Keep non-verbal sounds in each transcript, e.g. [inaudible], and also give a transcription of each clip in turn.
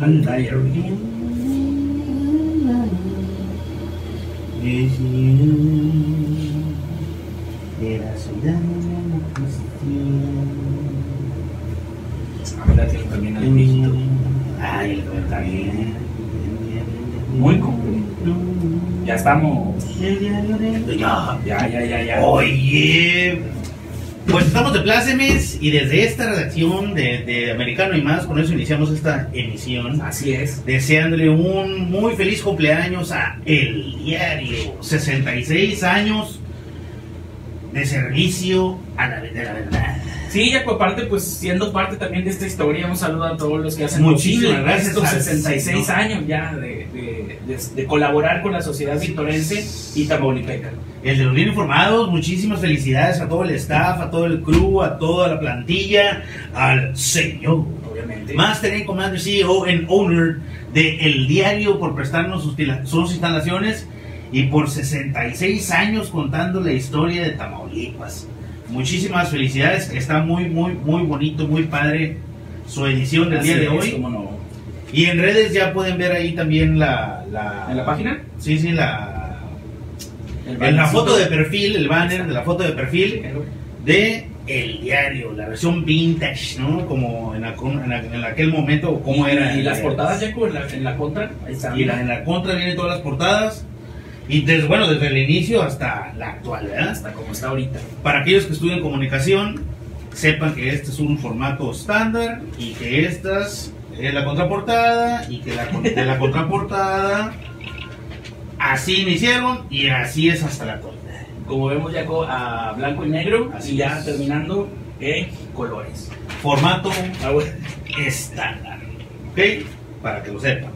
This you de la ciudad. Ahora tiene también al viejito. Ay, el está bien. Muy completo. Ya estamos. Ya, ya, ya, ya. Oye, pues estamos de plácemes y desde esta redacción de, de Americano y más, con eso iniciamos esta emisión. Así es. Deseándole un muy feliz cumpleaños a El Diario. 66 años de servicio a la, de la verdad. Sí, ya aparte, pues siendo parte también de esta historia, un saludo a todos los que hacen Muchísimas gracias estos al 66 señor. años ya de, de- de- de colaborar con la sociedad victorense y tamaulipeca. El de los bien informados, muchísimas felicidades a todo el staff, a todo el crew, a toda la plantilla, al señor Obviamente. Master and Commander CEO and Owner de El Diario por prestarnos sus, sus instalaciones y por 66 años contando la historia de Tamaulipas. Muchísimas felicidades, está muy, muy, muy bonito, muy padre su edición del Así día de hoy. no. Y en redes ya pueden ver ahí también la... la ¿En la página? Sí, sí, la... En la foto de perfil, el banner de la foto de perfil de El Diario, la versión vintage, ¿no? Como en, aqu- en aqu- en aquel momento, como era. Y las portadas, Jaco, en la, en la contra. Ahí está. Y la- en la contra vienen todas las portadas. Y desde, bueno, desde el inicio hasta la actual, ¿verdad? Hasta como está ahorita. Para aquellos que estudian comunicación, sepan que este es un formato estándar y que estas es la contraportada y que la, de la [laughs] contraportada así iniciaron y así es hasta la actualidad. Como vemos, Jaco, a blanco y negro. Así y ya es. terminando en colores. Formato Ah, bueno. estándar. ¿Ok? Para que lo sepan.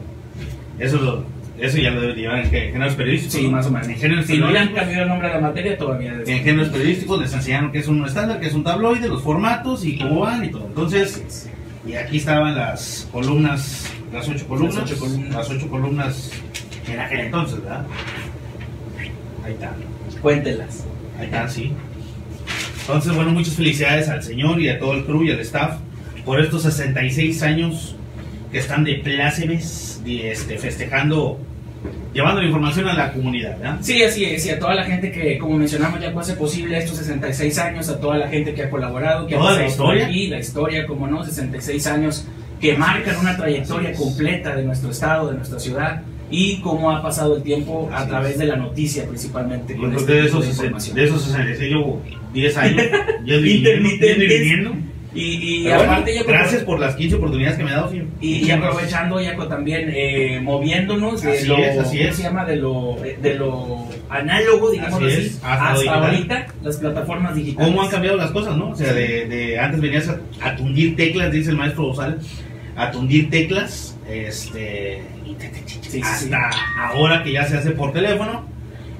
Eso, lo- eso ya lo deben llevar en gé- géneros periodísticos. Sí, más o menos. En géneros Si no le han cambiado el nombre a la materia, todavía. es- en géneros periodísticos les enseñaron que es un estándar, que es un tabloide, los formatos y cómo van y todo. Entonces, y aquí estaban las columnas, las ocho columnas. Las ocho columnas. las ocho columnas en aquel entonces, ¿verdad? Ahí está. Cuéntelas. Ahí está, sí. Entonces, bueno, muchas felicidades al señor y a todo el crew y al staff por estos 66 años que están de plácemes, este, festejando, llevando la información a la comunidad, ¿verdad? Sí, así es, y a toda la gente que, como mencionamos, ya hace posible estos 66 años, a toda la gente que ha colaborado, que ha Toda la pasado historia. aquí, la historia, como no, 66 años que marcan una trayectoria completa de nuestro estado, de nuestra ciudad, y cómo ha pasado el tiempo a través de la noticia principalmente. Con este de esos, de de esos 66 llevo 10 años. [laughs] Ya. Y, y Pero bueno, aparte, ya gracias por las 15 oportunidades que me ha dado, señor. Y, y aprovechando ya con también eh, moviéndonos de Así lo, es, así ¿cómo es. se llama? De lo, de lo análogo, digamos Así así, es, hasta hasta, ahorita, las plataformas digitales. ¿Cómo han cambiado las cosas, no? O sea, de, de antes venías a, a tundir teclas, dice el maestro Bozal, a tundir teclas, este, y te- te- te- Sí, sí, hasta ahora que ya se hace por teléfono,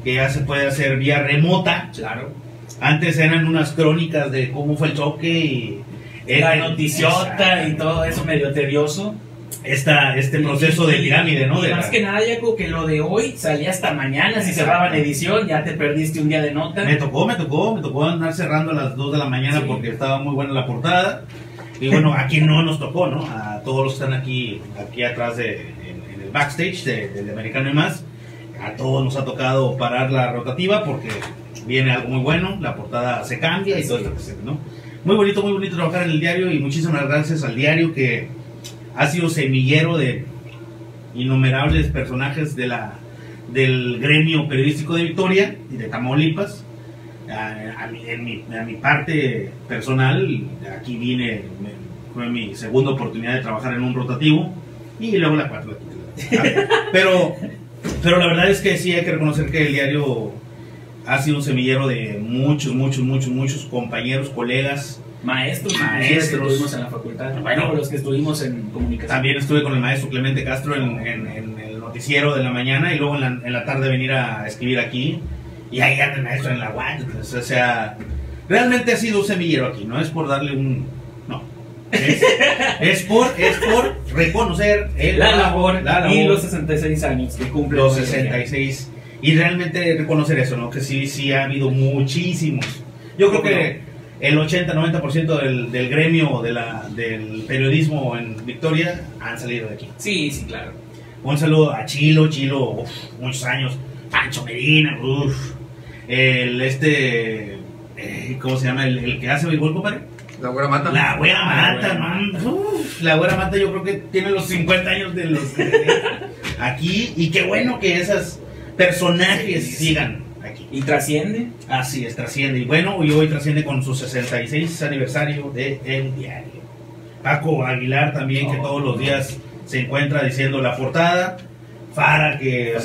que ya se puede hacer vía remota. Claro. Antes eran unas crónicas de cómo fue el choque y La era- noticiota y todo eso medio tedioso. Esta, este proceso de Y- pirámide, ¿no? Y De más la- que nada, Jaco, que lo de hoy salía hasta mañana. Si cerraban edición, ya te perdiste un día de nota. Me tocó, me tocó, me tocó andar cerrando a las 2 de la mañana Sí. porque estaba muy buena la portada. Y bueno, a quien no nos tocó, ¿no? A todos los que están aquí, aquí atrás de, en, en el backstage de- del Americano y más. A todos nos ha tocado parar la rotativa porque viene algo muy bueno, la portada se cambia y todo esto, ¿no? Muy bonito, muy bonito trabajar en el diario y muchísimas gracias al diario que ha sido semillero de innumerables personajes de la, del gremio periodístico de Victoria y de Tamaulipas. A, a mi, en mi, a mi parte personal, aquí vine, me- fue mi segunda oportunidad de trabajar en un rotativo y luego la la- [laughs] Pero, pero la verdad es que sí hay que reconocer que el diario ha sido un semillero de muchos, muchos, muchos, muchos compañeros, colegas. Maestros, Maestros. que estuvimos en la facultad. Bueno. Bueno, los que estuvimos en comunicación. También estuve con el maestro Clemente Castro en, en- en el noticiero de la mañana y luego en la, en la tarde venir a escribir aquí. Y ahí anda el maestro en la UAT. entonces, O sea, realmente ha sido un semillero aquí, no es por darle un... No. Es, [laughs] es por, es por reconocer el la labor, la labor, y los 66 años que cumple los hoy el día. 66. Y realmente reconocer eso, ¿no? Que sí, sí ha habido muchísimos. Yo creo ¿Cómo que el 80-90% del, del gremio de la, del periodismo en Victoria han salido de aquí. Sí, sí, claro. Un saludo a Chilo, Chilo, uf, muchos años. Pancho Medina, uff. El este. eh, ¿Cómo se llama? El, el que hace béisbol, compadre. La güera mata. La güera Ah, mata, la man. Uf, la güera mata, yo creo que tiene los 50 años de los. [laughs] aquí. Y qué bueno que esos personajes Sí, sí. sigan aquí. Y trasciende. Así es, trasciende. Y bueno, y hoy trasciende con su 66 aniversario de El Diario. Paco Aguilar también, que Oh. todos los días se encuentra diciendo la portada. Fara, que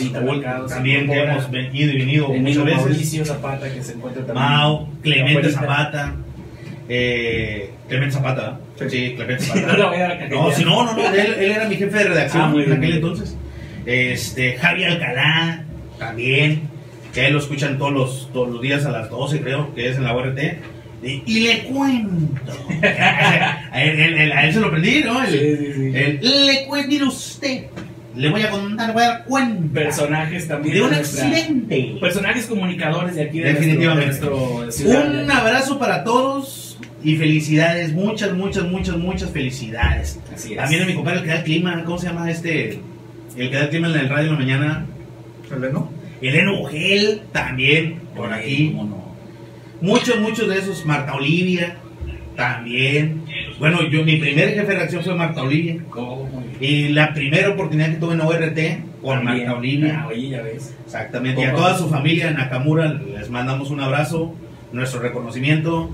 también que hemos venido y venido El muchas veces. Mauricio Zapata que se encuentra también. Mao, Clemente. Zapata. Eh, Clemente Zapata, sí, Clemente [laughs] Zapata. No, si no, no, no, él, él era mi jefe de redacción Ah, en aquel bien. entonces. Este, Javi Alcalá, también, que él lo escuchan todos los, todos los días a las 12, creo, que es en la URT. Y, y le cuento. [laughs] a, él, él- él- a él se lo prendí, ¿no? Sí, sí, sí. le cuento, mire usted, le voy a contar, voy a dar cuenta Personajes también. de un nuestra- accidente. Personajes comunicadores de aquí de Definitivamente. nuestro, de nuestro ciudad. Un abrazo para todos y felicidades, muchas, muchas, muchas, muchas felicidades. Así es. También a mi compadre el que da el clima, ¿cómo se llama este? El que da el clima en el radio en la mañana. ¿Eleno? Eleno Ugel, también, por aquí. Muchos, muchos de esos. Marta Olivia, también. Bueno, yo, mi primer jefe de reacción fue Marta Olivia. ¿Cómo? Y la primera oportunidad que tuve en ORT con También. Marta Olivia. Ah, oye, ya ves. Exactamente. Y a toda su familia en Nakamura les mandamos un abrazo, nuestro reconocimiento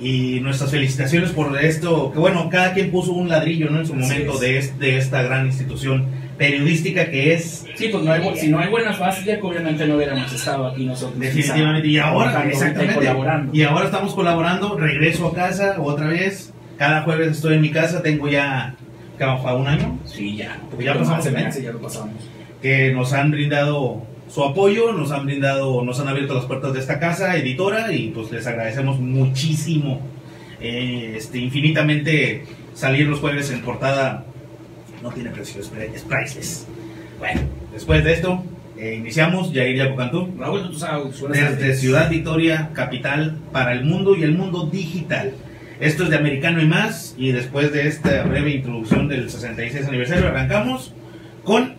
y nuestras felicitaciones por esto. Que bueno, cada quien puso un ladrillo ¿no? en su Así momento es. de, es- de esta gran institución periodística que es. Sí, pues no hay, si no hay buenas bases, ya obviamente no hubiéramos estado aquí nosotros. Definitivamente. Y ahora, exactamente. colaborando. Y ahora estamos colaborando. Regreso a casa otra vez. Cada jueves estoy en mi casa. Tengo ya ¿qué, un año Sí, ya. Porque ya pasamos el mes. Ya lo pasamos. que nos han brindado su apoyo, nos han brindado, nos han abierto las puertas de esta casa editora y pues les agradecemos muchísimo, eh, este, infinitamente salir los jueves en portada no tiene precio, es, es priceless. Bueno, después de esto eh, iniciamos Yair Yapocantú Raúl, buenas desde. Ciudad Victoria, capital para el mundo y el mundo digital. Esto es de Americano y más y después de esta breve introducción del 66 aniversario arrancamos con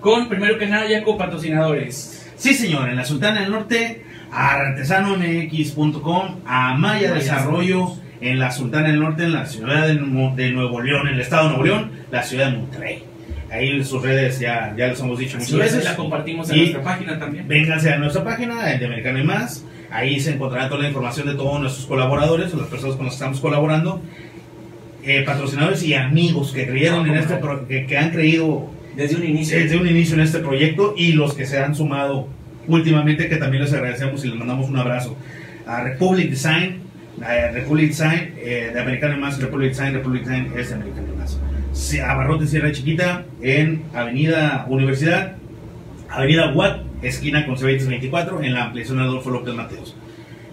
Con, primero que nada, Yaco, patrocinadores. Sí, señor, en la Sultana del Norte, a artesanomx.com, a Maya Desarrollo, en la Sultana del Norte, en la ciudad de, Nuevo León, en el estado de Nuevo León, la ciudad de Monterrey. Ahí en sus redes ya, ya les hemos dicho muchas es, veces. la compartimos en Y nuestra página también. Vénganse a nuestra página, de Americano y más. Ahí se encontrará toda la información de todos nuestros colaboradores, o las personas con las que estamos colaborando, eh, patrocinadores y amigos que creyeron Ah, en este, pro- que, que han creído Desde un inicio. desde un inicio en este proyecto y los que se han sumado últimamente, que también les agradecemos y les mandamos un abrazo. A Republic Design, a Republic Design, eh, de Americano Más, Republic Design, Republic Design es de Americano Más. Abarrote Sierra Chiquita, en Avenida Universidad, Avenida Watt, esquina con C20 24, en la ampliación Adolfo López Mateos.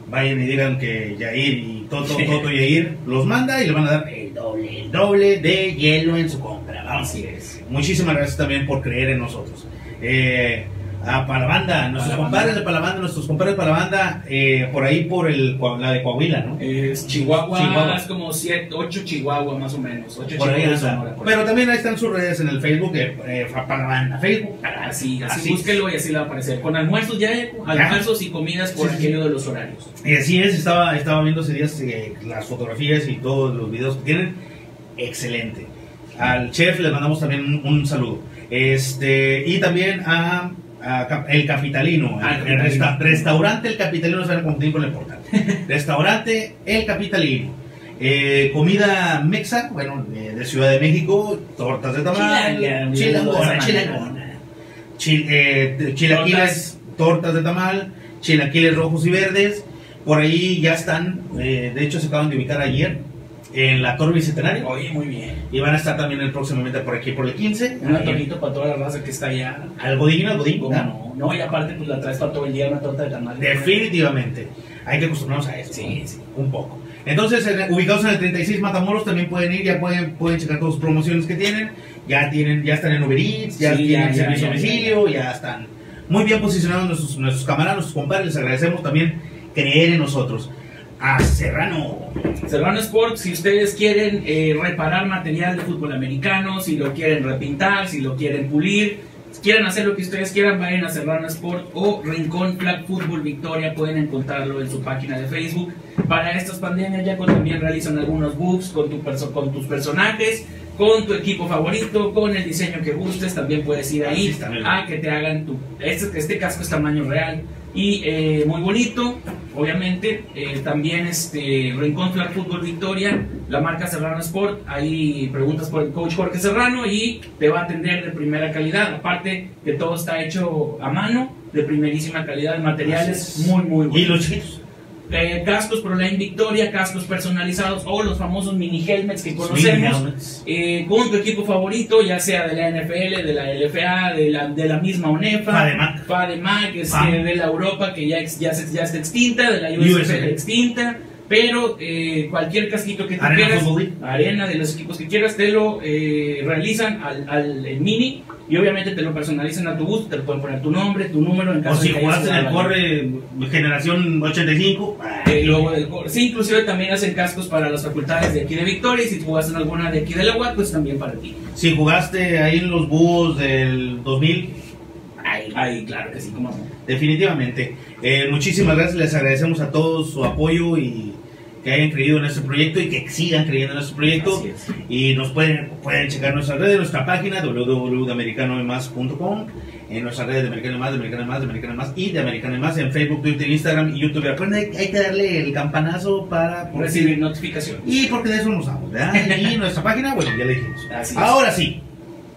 Vayan y digan que Yair y Toto, Toto y Yair los manda y le van a dar el doble, el doble de hielo en su compra. Vamos. Así es. Muchísimas gracias también por creer en nosotros. Eh, a Palabanda, nuestros Palabanda. compadres de Palabanda, nuestros compadres de Palabanda, eh, por ahí por el, la de Coahuila, ¿no? Es Chihuahua, Chihuahua. es como 7, 8 Chihuahua más o menos. 8 Por ahí Chihuahua, anda. Sonora, por ahí. Pero también ahí están sus redes en el Facebook, eh, eh, Palabanda, Facebook, Palabanda. Así, así, Así. búsquelo y así le va a aparecer. Con almuerzos ya, almuerzos y comidas por Sí, sí, aquello de los horarios. Y así es, estaba, estaba viendo ese días eh, las fotografías y todos los videos que tienen. Excelente. Al chef le mandamos también un, un saludo. Este, y también a, a El Capitalino. Ah, el, El el resta- Capitalino. restaurante El Capitalino, saben cómo tiempo le importa. [laughs] restaurante El Capitalino. Eh, comida mexa, bueno, eh, de Ciudad de México, tortas de tamal, chilangona, de chilangona. Chil- eh, chilaquiles, tortas de tamal, chilaquiles rojos y verdes. Por ahí ya están, eh, de hecho se acaban de ubicar ayer en la Torre Bicentenario. Oye, muy bien. Y van a estar también el próximamente por aquí, por el 15. Un atonito para toda la raza que está allá. Al godín, al godín. ¿Cómo no? No, y aparte, pues la traes para todo el día una torta de tamal. Definitivamente. Hay que acostumbrarnos a eso. Sí, sí. Un poco. Entonces, en- ubicados en el 36 Matamoros, también pueden ir, ya pueden, pueden checar todas sus promociones que tienen. Ya tienen, ya están en Uber Eats, ya Sí, tienen ya, ya, servicio a ya, domicilio, ya, están muy bien posicionados nuestros, nuestros camaradas, nuestros compadres. Les agradecemos también creer en nosotros. A Serrano. Serrano Sport, si ustedes quieren eh, reparar material de fútbol americano, si lo quieren repintar, si lo quieren pulir, si quieren hacer lo que ustedes quieran, vayan a Serrano Sport o Rincón Flag Fútbol Victoria, pueden encontrarlo en su página de Facebook. Para estas pandemias ya también realizan algunos books con, tu con tus personajes, con tu equipo favorito, con el diseño que gustes, también puedes ir ahí a que te hagan tu... Este, este casco es tamaño real y eh, muy bonito, obviamente. eh, también este Rincón Flag Fútbol Victoria, la marca Serrano Sport. Ahí preguntas por el coach Jorge Serrano y te va a atender de primera calidad. Aparte que todo está hecho a mano, de primerísima calidad, materiales Así es. muy, muy buenos. Y los chiquitos. Eh, cascos ProLine Victoria, cascos personalizados o los famosos mini helmets que conocemos. helmets. eh, con tu equipo favorito, ya sea de la NFL, de la LFA, de la, de la misma UNEFA, FADEMAC. FADEMAC, este, de la Europa que ya, ya, se- ya está extinta, de la USFL. extinta, pero eh, cualquier casquito que tú Arena quieras, arena de los equipos que quieras, te lo eh, realizan al, al el mini y obviamente te lo personalizan a tu gusto, te lo pueden poner tu nombre, tu número en O caso si que hayas jugaste en el corre generación 85. Eh, luego del cor- sí, inclusive también hacen cascos para las facultades de aquí de Victoria y si jugaste en alguna de aquí de la UAT, pues también para ti. Si jugaste ahí en los búhos del 2000, Ahí, claro que sí, como definitivamente. Eh, muchísimas gracias, les agradecemos a todos su apoyo y que hayan creído en este proyecto y que sigan creyendo en este proyecto. Y nos pueden, pueden checar nuestras redes, nuestra página www.americanoymas.com, en nuestras redes de Americano Más, de Americano Más, de Americano Más y de Americano Más en Facebook, Twitter, Instagram y YouTube. Recuerden, hay, hay que darle el campanazo para Recibir notificaciones. Y porque de eso nos vamos, ¿verdad? Y nuestra página, bueno, ya le dijimos. Así. Ahora sí.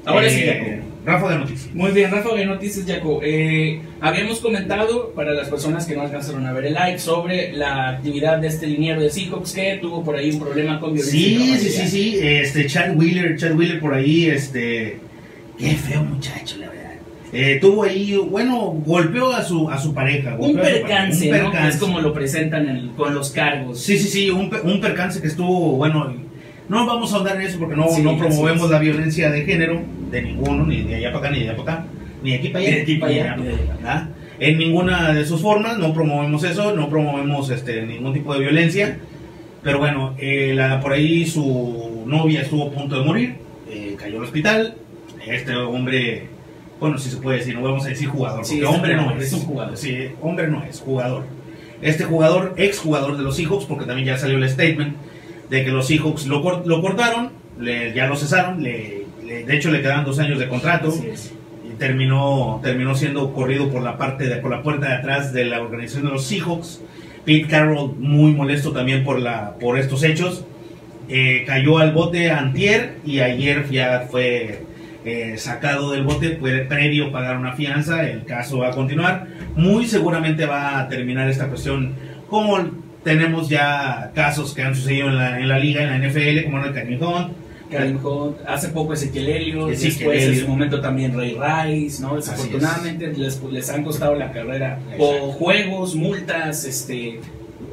Ahora Eh, sí, Jacob. Rafa de Noticias. Muy bien, Rafa, de Noticias, Jaco. Eh, habíamos comentado, para las personas que no alcanzaron a ver el live, sobre la actividad de este liniero de Seahawks que tuvo por ahí un problema con violencia. Sí, sí, sí, sí. Este, Chad Wheeler, Chad Wheeler por ahí, este. Qué feo muchacho, la verdad. Eh, tuvo ahí, bueno, golpeó a su, a su pareja. Un su pareja, percance, un percance. Es como lo presentan en- con los cargos. Sí, sí, sí, un, un percance que estuvo, bueno, no vamos a ahondar en eso porque no, Sí, no promovemos es. la violencia de género, de ninguno, ni de allá para acá, ni de allá para acá, ni de aquí para allá, Ni de aquí para allá, ni allá. En ninguna de sus formas, no promovemos eso, no promovemos este, ningún tipo de violencia, pero bueno, eh, la, por ahí su novia estuvo a punto de morir, eh, cayó al hospital, este hombre, bueno, si se puede decir, no vamos a decir jugador, Sí, porque hombre no es, es un jugador. Sí, hombre no es, jugador. Este jugador, ex jugador de los Seahawks, porque también ya salió el statement de que los Seahawks lo, lo cortaron, le- ya lo cesaron, le- le- de hecho le quedaban dos años de contrato y terminó, terminó siendo corrido por la parte de, por la puerta de atrás de la organización de los Seahawks. Pete Carroll muy molesto también por la, por estos hechos. Eh, cayó al bote antier y ayer ya fue eh, sacado del bote, puede previo pagar una fianza, el caso va a continuar. Muy seguramente va a terminar esta cuestión como tenemos ya casos que han sucedido en la, en la liga, en la NFL, como el Karim Hunt, Karim Hunt, hace poco Ezequiel Elliott, después en su momento también Ray Rice, ¿no? Desafortunadamente les, les han costado la carrera o juegos, multas, este...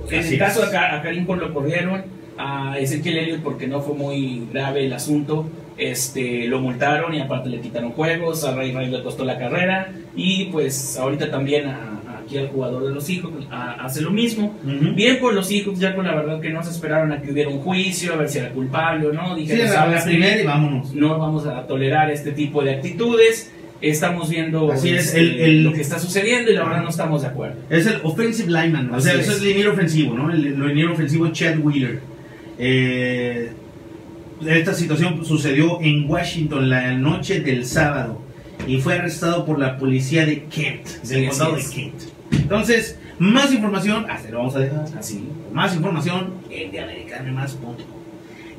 En Así el caso es. a Karim Hunt lo corrieron, a Ezequiel Elliott porque no fue muy grave el asunto, este, lo multaron y aparte le quitaron juegos, a Ray Rice le costó la carrera y pues ahorita también a- al jugador de los hijos hace lo mismo. Bien por los hijos, ya con la verdad que no se esperaron a que hubiera un juicio, a ver si era culpable o no. Sí, Dijeron, "¿Sabes la qué? primera y vámonos. no vamos a tolerar este tipo de actitudes. Estamos viendo Así es, este, el- el- lo que está sucediendo y la verdad no estamos de acuerdo. Es el offensive lineman, o sea, Así eso es. es el liniero ofensivo, ¿no? El, el liniero ofensivo Chad Wheeler. Eh, esta situación sucedió en Washington la noche del sábado y fue arrestado por la policía de Kent, Sí, del condado de es. Kent. Entonces, más información, hasta lo vamos a dejar. Así. Más información en.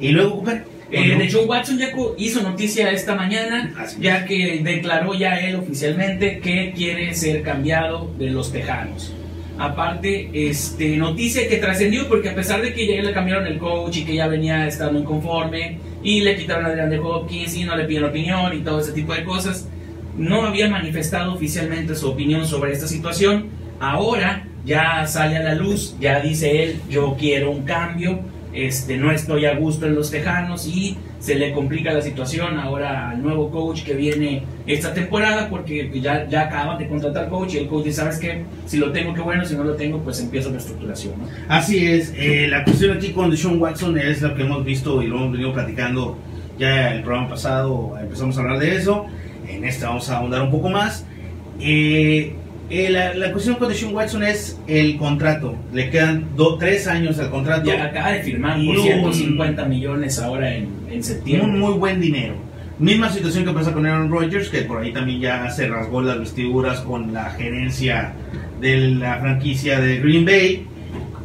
Y luego, Cooper, Eh, ¿no? de Joe Watson ya hizo noticia esta mañana, Así es. ya que declaró ya él oficialmente que quiere ser cambiado de los Tejanos. Aparte, este, noticia que trascendió porque a pesar de que ya le cambiaron el coach y que ya venía estando inconforme y le quitaron a Adrian de Hopkins y no le pidieron opinión y todo ese tipo de cosas, no había manifestado oficialmente su opinión sobre esta situación. Ahora ya sale a la luz, ya dice él, yo quiero un cambio, este, no estoy a gusto en los Tejanos y se le complica la situación ahora al nuevo coach que viene esta temporada porque ya, ya acaban de contratar coach y el coach dice, ¿sabes qué? Si lo tengo, qué bueno, si no lo tengo, pues empiezo la estructuración. Así es, eh, la cuestión aquí con Deshaun Watson es lo que hemos visto y lo hemos venido platicando ya el programa pasado, empezamos a hablar de eso, en este vamos a ahondar un poco más. Eh, eh, la, la cuestión con Deshaun Watson es el contrato, le quedan do- tres años al contrato. Ya acaba de firmar por un- 150 millones ahora en, en septiembre. un muy buen dinero. Misma situación que pasa con Aaron Rodgers, que por ahí también ya se rasgó las vestiduras con la gerencia de la franquicia de Green Bay.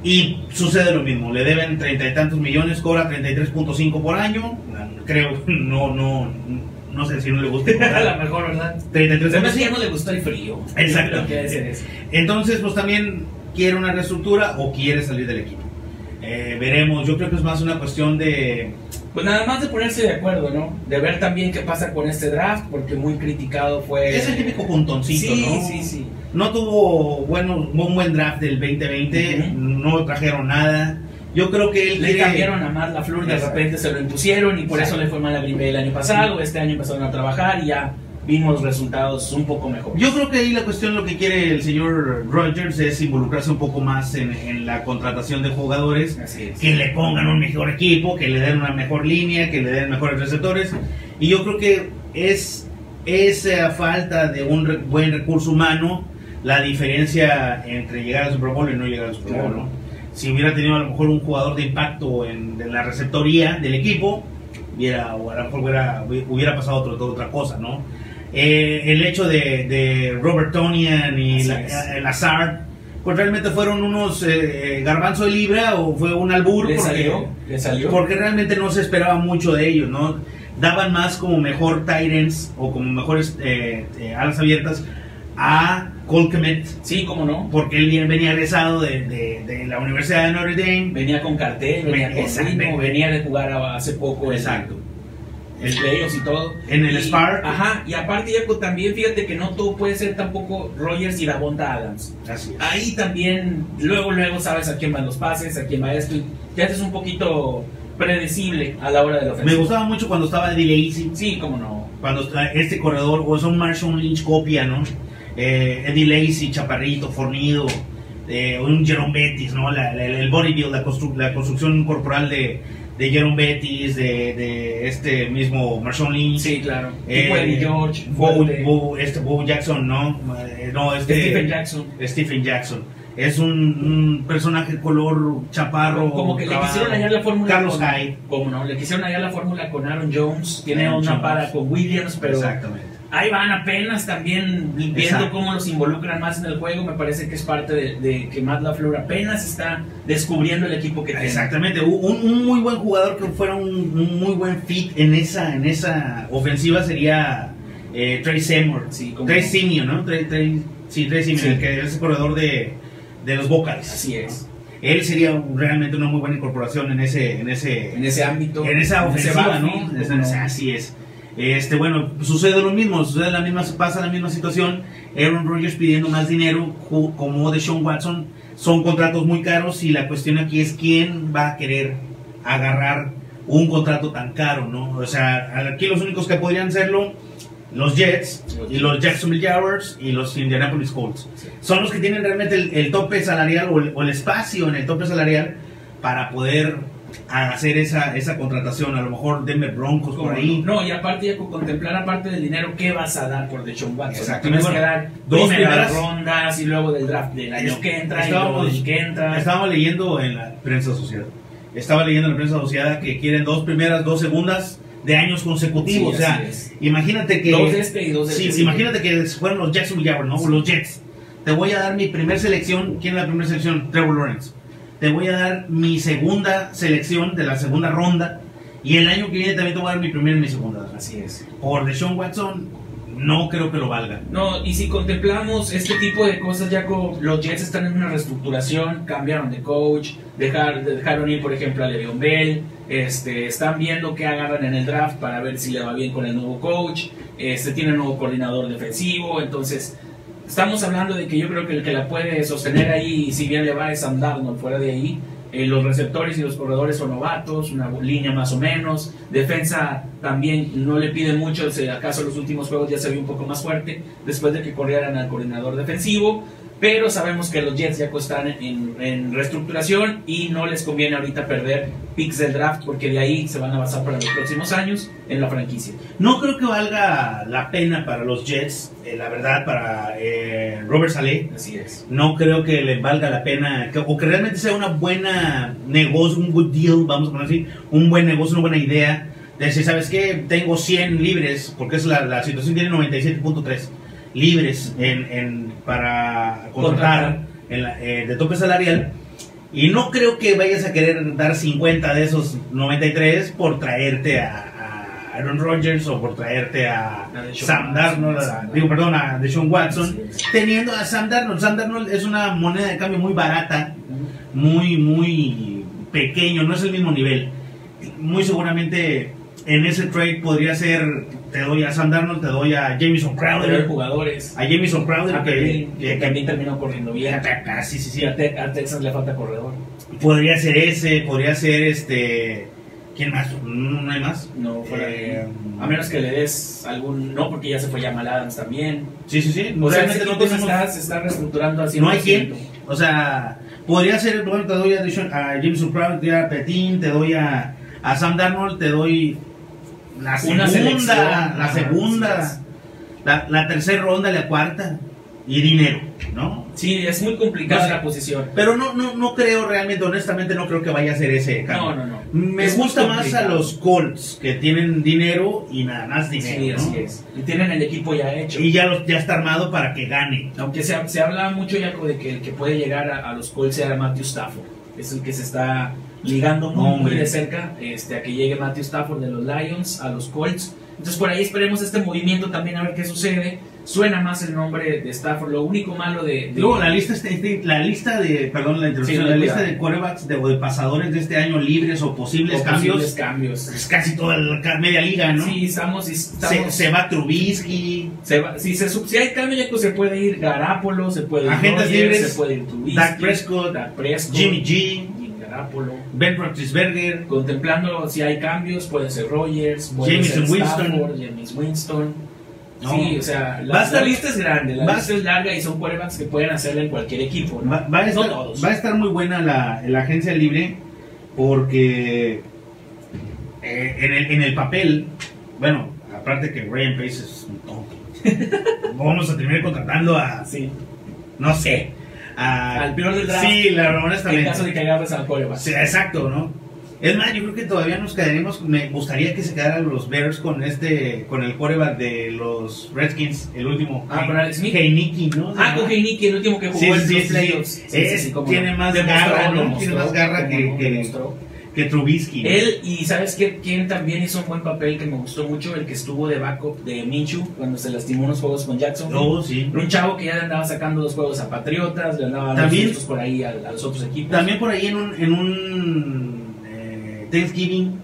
Y sucede lo mismo, le deben treinta y tantos millones, cobra 33.5 por año. Creo, [laughs] no, no, no sé si no le gusta. [laughs] a lo mejor, ¿verdad? 33.5. Además que ya no le gustó el frío. Exacto. Entonces, pues también quiere una reestructura o quiere salir del equipo. Eh, veremos, yo creo que es más una cuestión de Pues nada más de ponerse de acuerdo, ¿no? De ver también qué pasa con este draft, porque muy criticado fue. Es el típico puntoncito, sí, ¿no? Sí, sí, No tuvo bueno, un buen draft del 2020, Ujú. no trajeron nada. Yo creo que él Le quiere- cambiaron a Matt LaFleur, de Exacto. repente se lo impusieron y por Exacto. eso le fue mal a Green Bay el año pasado. Este año empezaron a trabajar y ya vimos resultados un poco mejores. Yo creo que ahí la cuestión, lo que quiere el señor Rogers es involucrarse un poco más en, en la contratación de jugadores, es. que le pongan un mejor equipo, que le den una mejor línea, que le den mejores receptores. Y yo creo que es esa falta de un re- buen recurso humano la diferencia entre llegar al Super Bowl y no llegar al Super Bowl. Claro. ¿no? Si hubiera tenido a lo mejor un jugador de impacto en, en la receptoría del equipo, hubiera, o a lo mejor hubiera, hubiera pasado otro- otra cosa, ¿no? Eh, el hecho de, de Robert Tonian y la- eh, Lazard, pues realmente fueron unos eh, eh, garbanzo de libra o fue un albur Le porque, salió, le salió. porque realmente no se esperaba mucho de ellos, ¿no? Daban más como mejor ends o como mejores eh, eh, alas abiertas a Cole Kmet, Sí, cómo no. porque él venía egresado de, de- de la Universidad de Notre Dame. Venía con cartel, venía con Exacto. ritmo, venía de jugar hace poco Exacto. el playoffs y todo. En el Y- Spark. Ajá, y aparte Jaco, también fíjate que no todo puede ser tampoco Rogers y la Bonta Adams. Así es. Ahí también, luego, luego sabes a quién van los pases, a quién va esto, y ya es un poquito predecible a la hora de la ofensiva. Me gustaba mucho cuando estaba Eddie Lacy, Sí, cómo no. cuando este corredor, o es un Marshall Lynch copia, ¿no? Eh, Eddie Lacy, chaparrito, fornido, eh, un Jerome Bettis, ¿no? La- la- el bodybuild, la, constru- la construcción corporal de, de Jerome Bettis, de, de este mismo Marshall Lynch. Sí, claro. Eh, George, Bo, fuerte. Bo- este, Bo Jackson, ¿no? Eh, no, este, Stephen Jackson. Stephen Jackson. Es un, un personaje color chaparro. Como que le quisieron hallar la fórmula Carlos con, Hyde. Como no, le quisieron hallar la fórmula con Aaron Jones. Tiene Aaron una Jones. para con Williams, pero Exactamente. Ahí van apenas también viendo Exacto. cómo los involucran más en el juego. Me parece que es parte de, de que Matt LaFleur apenas está descubriendo el equipo que tiene. Exactamente, un, un muy buen jugador que fuera un, un muy buen fit en esa, en esa ofensiva sería eh, Trey Seymour. Sí, como Trey no. Simeon, ¿no? Trey, Trey- sí, Trey Simeon, Sí. el que es el corredor de, de los Vocals. Así es. Él sería realmente una muy buena incorporación en ese, en ese, En ese ámbito. en esa en ese ofensiva, ¿no? no. así es. Este, bueno, sucede lo mismo, sucede la misma, pasa la misma situación. Aaron Rodgers pidiendo más dinero, como de Sean Watson, son contratos muy caros y la cuestión aquí es quién va a querer agarrar un contrato tan caro, ¿no? O sea, aquí los únicos que podrían hacerlo, los Jets y los. Jacksonville Jaguars y los Indianapolis Colts. Son los que tienen realmente el, el tope salarial o el, o el espacio en el tope salarial para poder hacer esa, esa contratación. A lo mejor Denver Broncos por ahí. No, y aparte ya con contemplar aparte del dinero, ¿qué vas a dar por Deshaun Watson? Exacto. Tienes Bueno, que dar dos primeras rondas y luego del draft del año Es- que entra y estábamos- luego del que entra. Estaba leyendo en la prensa asociada. Estaba leyendo en la prensa asociada que quieren dos primeras, dos segundas de años consecutivos. Sí, o sea, imagínate que. Dos de este y dos de Sí, este. imagínate que fueron los Jacksonville Jaguars, ¿no? O los Jets. Te voy a dar mi primer selección. ¿Quién es la primera selección? Trevor Lawrence. Te voy a dar mi segunda selección de la segunda ronda. Y el año que viene también te voy a dar mi primera y mi segunda. Así es. Por Deshaun Watson, no creo que lo valga. No, y si contemplamos este tipo de cosas, ya con los Jets están en una reestructuración, cambiaron de coach, dejar, dejaron ir, por ejemplo, a Le'Veon Bell, este, están viendo qué agarran en el draft para ver si le va bien con el nuevo coach, este, tiene un nuevo coordinador defensivo, entonces estamos hablando de que yo creo que el que la puede sostener ahí, si bien le va es Sam Darnold fuera de ahí, Eh, los receptores y los corredores son novatos, una línea más o menos. Defensa también no le pide mucho, si acaso los últimos juegos ya se vio un poco más fuerte después de que corrieran al coordinador defensivo. Pero sabemos que los Jets ya están en, en reestructuración y no les conviene ahorita perder picks del draft porque de ahí se van a basar para los próximos años en la franquicia. No creo que valga la pena para los Jets, eh, la verdad, para eh, Robert Saleh. Así es. No creo que le valga la pena, que- o que realmente sea una buena negocio, un good deal, vamos a poner así, un buen negocio, una buena idea. De decir, ¿sabes qué? Tengo 100 libres, porque es la, la situación tiene 97.3 libres en, en- para contratar en la- eh, de tope salarial. Y no creo que vayas a querer dar 50 de esos 93 por traerte a, a Aaron Rodgers o por traerte a A Sam Darnold, a- digo, perdón, a Deshaun Watson teniendo a Sam Darnold. Sam Darnold es una moneda de cambio muy barata, muy, muy pequeño, no es el mismo nivel. Muy seguramente en ese trade podría ser, te doy a Sam Darnold, te doy a Jamison Crowder, jugadores. a Jamison Crowder, A que, Perín, que- que también terminó corriendo bien. Ah, sí, sí, sí. A, Te- a Texas le falta corredor. Podría ser ese, podría ser este... ¿Quién más? No, no hay más. No, fuera Eh, A menos que le des algún. No, porque ya se fue Jamal Adams también. Sí, sí, sí. O sea, Realmente no equipo se tenemos- está, se está reestructurando así. No hay quien. O sea, podría ser, bueno, te doy a, a Jameson Crowder, te doy a Petin, te doy a, a Sam Darnold, te doy la segunda, selección. la segunda, la, la tercera ronda, la cuarta, y dinero, ¿no? Sí, es muy complicada la posición. Pero no, no, no creo realmente, honestamente, no creo que vaya a ser ese cambio. No, no, no. Me Es gusta más a los Colts, que tienen dinero y nada más Sí, dinero, ¿no? así es. Y tienen el equipo ya hecho. Y ya, los- ya está armado para que gane. Aunque se, se habla mucho, Jaco, de que el que puede llegar a, a los Colts sea Matthew Stafford. Es el que se está ligando muy, muy de cerca este, a que llegue Matthew Stafford de los Lions a los Colts. Entonces por ahí esperemos este movimiento también a ver qué sucede. Suena más el nombre de Stafford. Lo único malo de... de- Luego, la lista, este- la lista de, perdón, la interrupción, Sí, la lista de quarterbacks de, o de pasadores de este año libres o posibles o cambios, posibles cambios. es casi toda la media liga, ¿no? Sí, estamos... se, estamos se va Trubisky, se va- si, se, si hay cambio, se puede ir Garapolo, se puede ir Agentes libres, se puede ir Trubisky, Dak Prescott, Dak Prescott, Jimmy G, Garapolo. Ben Roethlisberger, Contemplando si hay cambios, puede ser Rogers, puede Jameson ser Winston. Stafford, James Winston. No. Sí, o sea, la, Va a estar- la lista es grande, la va lista es larga y son quarterbacks que pueden hacerla en cualquier equipo. ¿no? va, va a estar, No todos. va a estar muy buena la, la agencia libre porque eh, en, el, en el papel, bueno, aparte que Ryan Pace es un tonto, [laughs] vamos a terminar contratando a, Sí, no sé, a- Al peor del draft. Sí, la en honestamente. caso de que agarres al. Sí, exacto, ¿no? Es más, yo creo que todavía nos quedaremos. Me gustaría que se quedaran los Bears con este, con el quarterback de los Redskins, el último. Ah, con Alex Smith. Heineken, ¿no? Ah, con Heineken, el último que jugó Sí, en sí, los sí. playoffs. Es- tiene más garra, Tiene más garra que- que-. Que Trubisky. ¿no? Él, y ¿sabes qué? quién también hizo un buen papel que me gustó mucho? El que estuvo de backup de Minshew cuando se lastimó unos juegos con Jackson. Oh, sí. Era un chavo que ya le andaba sacando los juegos a Patriotas, le andaba dando También- sustos por ahí a, a los otros equipos. También por ahí en un, en un eh, Thanksgiving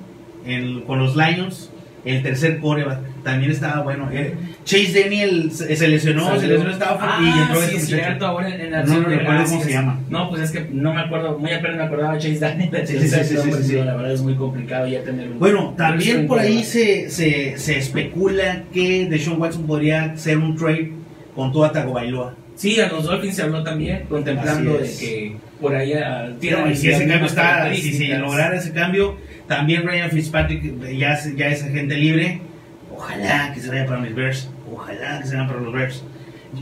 con los Lions, el tercer quarterback también estaba bueno. Eh, Chase Daniel se, se lesionó, se lesionó Stafford ah, y entró sí, este cierto, ahora en, en No de recuerdo cómo se llama. No, pues es que no me acuerdo, muy apenas me acordaba de Chase Daniel. Sí, sí, sí, sí. La verdad es muy complicado ya tener un... Bueno, también por ahí se, se, se especula que Deshaun Watson podría ser un trade con Tua Tagovailoa. Sí, a los Dolphins se habló también, contemplando de que por ahí ah, tienen No, y si ese cambio está, si se lograra ese cambio, también Ryan Fitzpatrick ya, ya es agente libre. Ojalá que se vaya para mis Bears. Ojalá que se vaya para los Bears.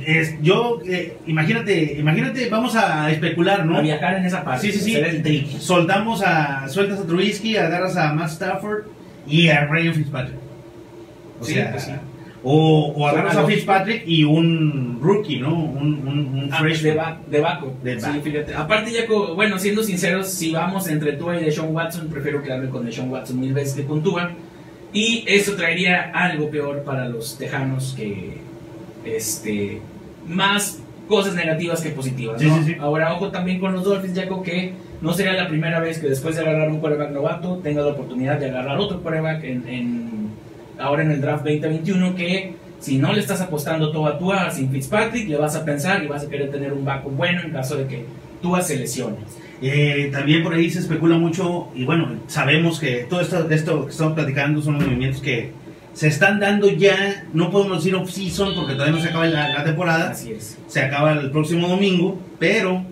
Es- yo, eh, imagínate, imagínate, vamos a especular, ¿no? A viajar en esa parte, Sí, sí, sí. el. Soltamos a, sueltas a Trubisky, agarras a Matt Stafford y a Ryan Fitzpatrick. O Sí, sea, pues sí. o, o agarras a. Fitzpatrick y un rookie, ¿no? Un, un, un Ah, fresh. de, ba- de. De Sí, fíjate. Aparte, ya, bueno, siendo sinceros, si vamos entre Tua y Deshaun Watson, prefiero quedarme con Deshaun Watson mil veces que con Tua. Y eso traería algo peor para los tejanos que. Este. Más cosas negativas que positivas. Sí, ¿no? sí, sí. Ahora, ojo también con los Dolphins, ya que no sería la primera vez que después de agarrar un quarterback novato tenga la oportunidad de agarrar otro quarterback en, en- ahora en el draft 2021 que si no le estás apostando todo a Tua sin Fitzpatrick le vas a pensar y vas a querer tener un backup bueno en caso de que Tua se lesione. Eh, también por ahí se especula mucho, y bueno, sabemos que todo esto, esto que estamos platicando son movimientos que se están dando ya, no podemos decir off-season porque todavía no se acaba la, la temporada, Así es. se acaba el próximo domingo, pero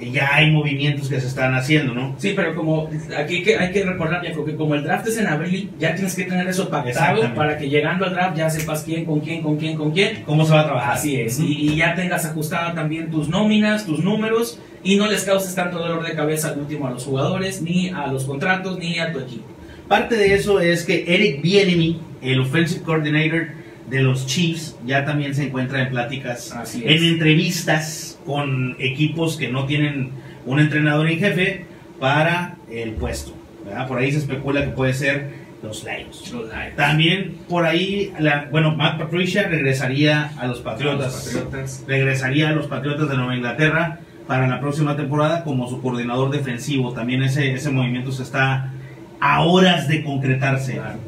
ya hay movimientos que se están haciendo, ¿no? Sí, pero como aquí hay que, hay que recordar, Jaco, que como el draft es en abril, ya tienes que tener eso pactado para que llegando al draft ya sepas quién, con quién, con quién, con quién. ¿Cómo se va a trabajar? Así es, Ujú. y, y ya tengas ajustada también tus nóminas, tus números, y no les causes tanto dolor de cabeza al último a los jugadores, ni a los contratos, ni a tu equipo. Parte de eso es que Eric Bieniemy, el offensive coordinator de los Chiefs, ya también se encuentra en pláticas, Así en entrevistas con equipos que no tienen un entrenador en jefe para el puesto. ¿verdad? Por ahí se especula que puede ser los Lions. Los Lions. También por ahí, la- bueno, Matt Patricia regresaría a los Patriotas. Los Patriotas. Regresaría a los Patriotas de Nueva Inglaterra para la próxima temporada como su coordinador defensivo. También ese, ese movimiento se está a horas de concretarse. Claro.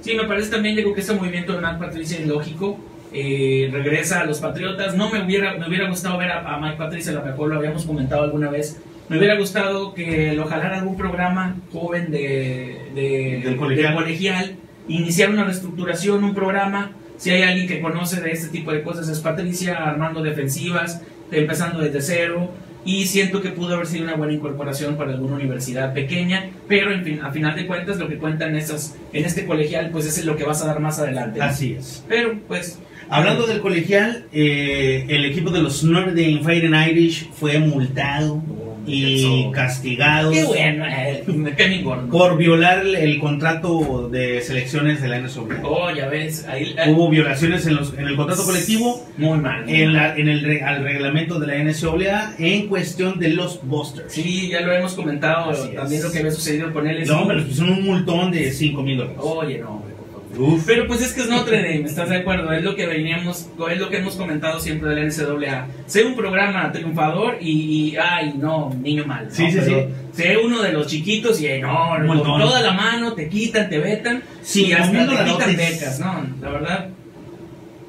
Sí, me parece también, digo, que ese movimiento de Matt Patricia es lógico. Eh, regresa a los Patriotas. No me hubiera, me hubiera gustado ver a, a Mike Patricia, lo mejor lo habíamos comentado alguna vez. Me hubiera gustado que lo jalara algún programa joven de, de- Del colegial. colegial, iniciar una reestructuración, un programa. Si hay alguien que conoce de este tipo de cosas es Patricia, armando defensivas, empezando desde cero. Y siento que pudo haber sido una buena incorporación para alguna universidad pequeña, pero en fin, a final de cuentas lo que cuentan esas, en este colegial, pues es lo que vas a dar más adelante. ¿no? Así es. Pero pues Hablando del colegial, eh, el equipo de los Dame Fighting Irish fue multado y Eso. castigado qué bueno, eh, qué mi gordo. por violar el, contrato de selecciones de la NCAA. Oh, ya ves, ahí eh, Hubo violaciones en, los, en el contrato colectivo, muy mal. en, la, en el al reglamento de la NCAA en cuestión de los busters. Sí, ya lo hemos comentado Así es. también lo que había sucedido con él. No, les pusieron un multón de 5 mil dólares. Oye, no. Uf. Pero pues es que es Notre Dame, ¿estás de acuerdo? Es lo que veníamos, es lo que hemos comentado siempre de la NCAA. Sé un programa triunfador y, y, ay, no, niño mal. ¿no? Sí, sí, Pero sí. Sé uno de los chiquitos y no, Un con toda la mano te quitan, te vetan Sí, y hasta te quitan becas, ¿no? La verdad.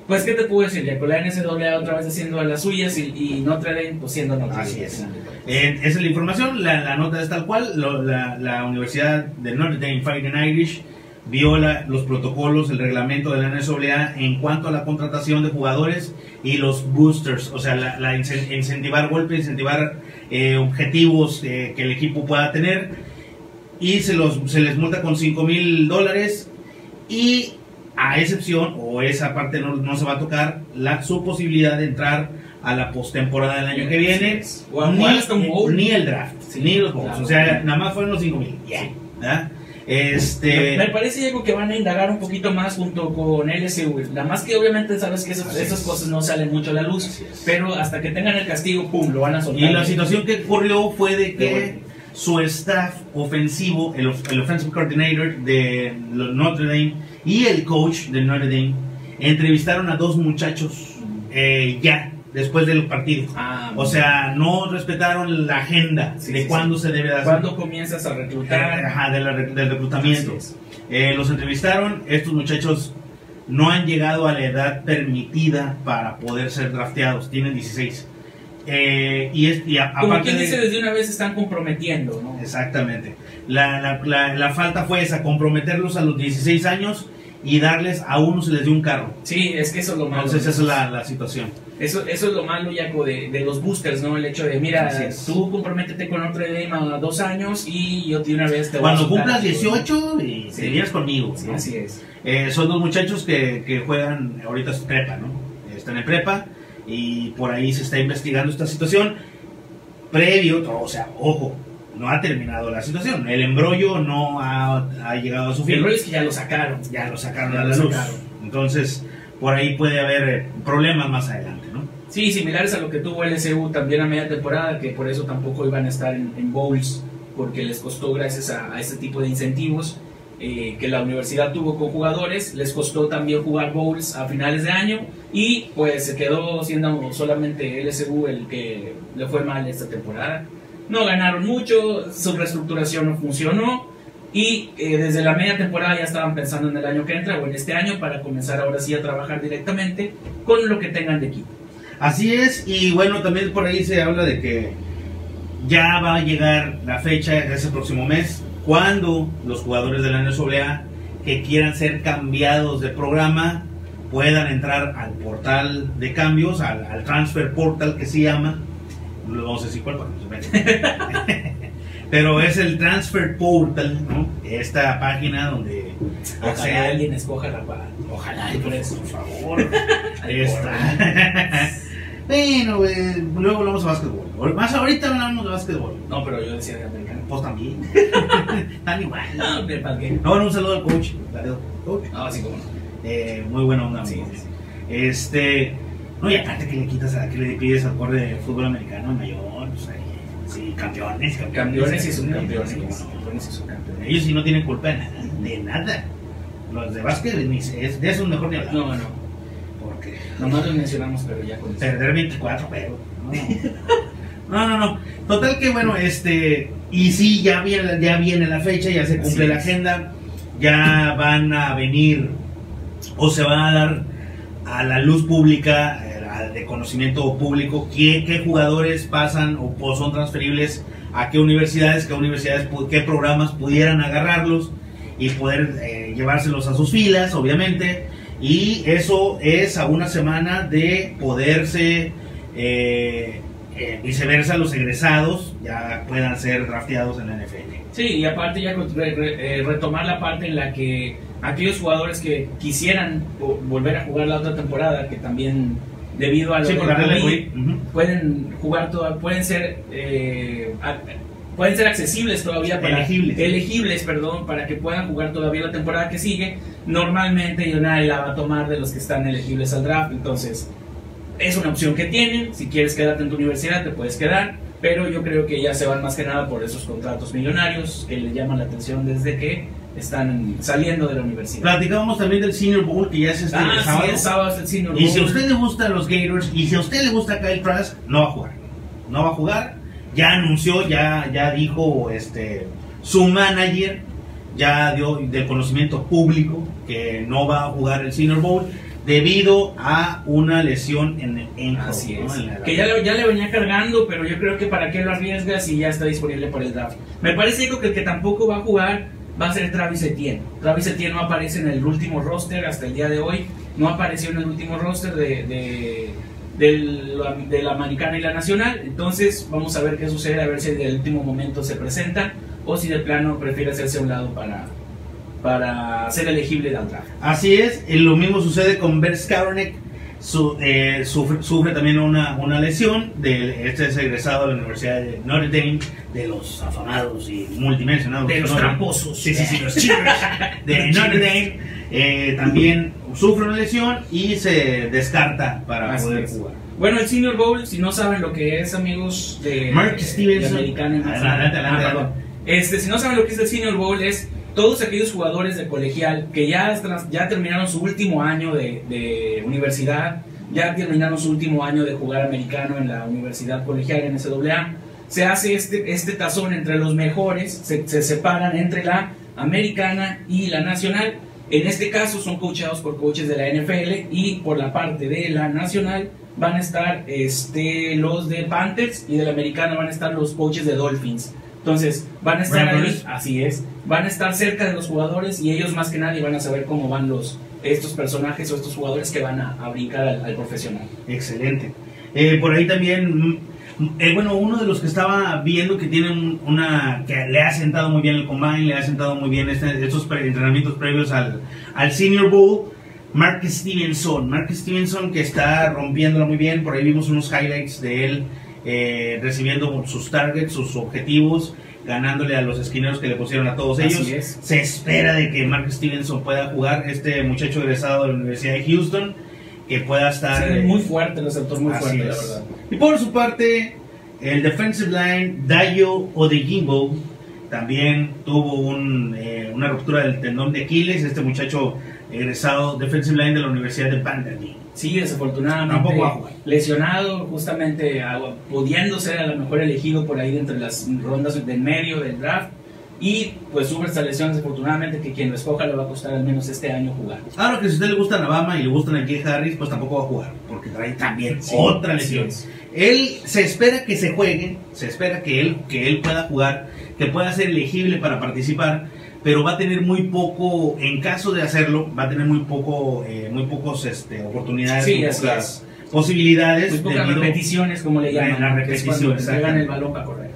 Pues, ¿qué te puedo decir? Ya con la NCAA otra vez haciendo las suyas y, y Notre Dame pues siendo Notre Dame. Así es. Eh, esa es la información, la, la nota es tal cual. lo- la, la Universidad de Notre Dame Fighting Irish viola los protocolos, el reglamento de la NCAA en cuanto a la contratación de jugadores y los boosters, o sea, la, la incen- incentivar golpes, incentivar eh, objetivos eh, que el equipo pueda tener. Y se, los, se les multa con 5 mil dólares y a excepción, o esa parte no, no se va a tocar, la, su posibilidad de entrar a la postemporada del año que viene, ni el draft, Sí, ni los bowls, claro. o sea, nada más fueron los 5 mil, ya, ¿verdad? Este, Me parece, Diego, que van a indagar un poquito más junto con LSU. Nada más que obviamente sabes que esas, cosas no salen mucho a la luz, pero hasta que tengan el castigo, pum, lo van a soltar. Y la situación que ocurrió fue de que bueno. su staff ofensivo, el, el offensive coordinator de Notre Dame y el coach de Notre Dame entrevistaron a dos muchachos eh, ya después del partido. Ah, O sea, no respetaron la agenda Sí, de sí, cuándo se debe de hacer. cuando comienzas a reclutar. Ajá, de la del reclutamiento. Eh, los entrevistaron, estos muchachos no han llegado a la edad permitida para poder ser drafteados, tienen 16. Eh, y, es, y a- Como aparte quien de- dice, desde una vez están comprometiendo, ¿no? Exactamente. La, la, la, la falta fue esa, comprometerlos a los 16 años y darles, a uno se les dio un carro. Sí, es que eso es lo malo. Entonces esa es la, la situación. Eso, eso es lo malo, Yaco, de, de los boosters, ¿no? El hecho de, mira, tú comprométete con Notre Dame a dos años y yo de una vez te voy a Cuando soltar. cumplas 18 y Sí. te conmigo. Sí, ¿no? así es. Eh, son dos muchachos que, que juegan ahorita su prepa, ¿no? Están en prepa y por ahí se está investigando esta situación. Previo, o sea, ojo, no ha terminado la situación. El embrollo no ha, ha llegado a su El fin. rollo es que ya lo sacaron. Ya lo sacaron Ya a la luz. sacaron. Entonces, por ahí puede haber eh, problemas más adelante, ¿no? Sí, similares a lo que tuvo LSU también a media temporada, que por eso tampoco iban a estar en, en bowls, porque les costó gracias a, a este tipo de incentivos eh, que la universidad tuvo con jugadores, les costó también jugar bowls a finales de año y pues se quedó siendo solamente LSU el que le fue mal esta temporada. No ganaron mucho, su reestructuración no funcionó y eh, desde la media temporada ya estaban pensando en el año que entra o en este año para comenzar ahora sí a trabajar directamente con lo que tengan de equipo. Así es, y bueno, también por ahí se habla de que ya va a llegar la fecha ese próximo mes cuando los jugadores de la NSWA que quieran ser cambiados de programa puedan entrar al portal de cambios, al transfer portal que se llama. Le vamos a decir cuál para que no. [laughs] Pero es el transfer portal, ¿no? Esta página donde Ojalá alguien escoja Rafa. Ojalá, Y por eso, por favor. Ahí está. [laughs] bueno, eh, luego hablamos de básquetbol. Más ahorita hablamos de básquetbol. No, pero yo decía de americano. Pues también. [laughs] Están igual. No, ¿de para qué? No, bueno, un saludo al coach. Coach. No, así como. Eh, muy buena onda, sí. Este. No, y aparte que le quitas a que le pides al core de fútbol americano mayor. Pues ahí, sí, campeones, campeones. Campeones y subcampeones. Campeones y subcampeones. Ellos sí no tienen culpa de nada. De nada. Los de básquet ni se- es, de eso mejor ni hablar. No, no. Porque Nomás los mencionamos, pero ya con perder 24 pero no. no, no. Total que bueno, este. Y sí, ya viene, ya viene la fecha, ya se cumple la agenda. Ya van a venir o se van a dar a la luz pública, de conocimiento público, qué, qué jugadores pasan o, son transferibles a qué universidades, qué universidades, qué programas pudieran agarrarlos y poder eh, llevárselos a sus filas, obviamente. Y eso es a una semana de poderse, eh, eh, viceversa, los egresados ya puedan ser drafteados en la NFL. Sí, y aparte ya eh, retomar la parte en la que aquellos jugadores que quisieran vo- volver a jugar la otra temporada, que también debido a lo Sí, por la regla COVID, pueden jugar toda, pueden ser eh, a- pueden ser accesibles todavía para Elegibles. elegibles, perdón, para que puedan jugar todavía la temporada que sigue. Normalmente nadie la va a tomar de los que están elegibles al draft, entonces es una opción que tienen. Si quieres quedarte en tu universidad, te puedes quedar. Pero yo creo que ya se van más que nada por esos contratos millonarios que les llaman la atención desde que están saliendo de la universidad. Platicábamos también del Senior Bowl que ya es este Ah, sábado. sí, el sábado es el Senior Y si a Bowl. usted le gustan los Gators y si a usted le gusta Kyle Trask, no va a jugar. No va a jugar. Ya anunció, ya, ya dijo este su manager, ya dio del conocimiento público que no va a jugar el Senior Bowl debido a una lesión en el ankle, Así es. La- Que ya le, ya le venía cargando, pero yo creo que para qué lo arriesgas si ya está disponible para el draft. Me parece que el que tampoco va a jugar va a ser Travis Etienne. Travis Etienne no aparece en el último roster hasta el día de hoy. No apareció en el último roster de, de, del- de la americana y la nacional. Entonces vamos a ver qué sucede, a ver si en el último momento se presenta o si de plano prefiere hacerse a un lado para, para ser elegible al draft. Así es, y lo mismo sucede con Bert Skowronek, su- eh, sufre, sufre también una, una lesión, de, este es egresado de la Universidad de Notre Dame, de los afamados y multimensionados. De los Notre- tramposos. Sí, sí, sí, los [laughs] de Notre Dame, eh, también sufre una lesión y se descarta para Así poder es. jugar. Bueno, el Senior Bowl, si no saben lo que es, amigos de, Mark de Stevenson. En Adelante, adelante, Ah, adelante. Este, si no saben lo que es el Senior Bowl, es todos aquellos jugadores de colegial que ya, ya terminaron su último año de, de universidad, ya terminaron su último año de jugar americano en la universidad colegial en SAA. Se hace este, este tazón entre los mejores, se, se separan entre la americana y la nacional. En este caso son coachados por coaches de la NFL y por la parte de la nacional van a estar este, los de Panthers y de la americana van a estar los coaches de Dolphins. Entonces van a estar ahí, así es, van a estar cerca de los jugadores y ellos más que nadie van a saber cómo van los estos personajes o estos jugadores que van a, a brincar al, al profesional. Excelente. Eh, por ahí también, mm, eh, bueno, uno de los que estaba viendo que tiene un- una, que le ha sentado muy bien el combine, le ha sentado muy bien este- estos pre- entrenamientos previos al, al Senior Bowl, Mark Stevenson. Mark Stevenson que está rompiéndolo muy bien, por ahí vimos unos highlights de él eh, recibiendo sus targets, sus objetivos, ganándole a los esquineros que le pusieron a todos Así ellos. es. Se espera de que Mark Stevenson pueda jugar, este muchacho egresado de la Universidad de Houston, que pueda estar... Sí, eh, muy fuerte, los actores muy Así fuerte, la verdad. Y por su parte, el defensive line, Dayo Odejimbo, también tuvo un, eh, una ruptura del tendón de Aquiles. Este muchacho egresado defensive line de la Universidad de Vanderbilt. Sí, desafortunadamente Tampoco va a jugar. lesionado, justamente a- pudiendo ser a lo mejor elegido por ahí de entre las rondas del medio del draft Y pues sufre esta lesión, desafortunadamente, que quien lo escoja le va a costar al menos este año jugar. Ahora que si a usted le gusta Alabama y le gusta Najee Harris, pues tampoco va a jugar, porque trae también Sí, otra lesión. es. Él se espera que se juegue, se espera que él, que él pueda jugar, que pueda ser elegible para participar, pero va a tener muy poco, en caso de hacerlo, va a tener muy poco, eh, muy pocos este, oportunidades, Sí, muy pocas posibilidades, Muy pocas repeticiones, como le llaman, La que es repetición, cuando entregan exactamente. el balón para correr.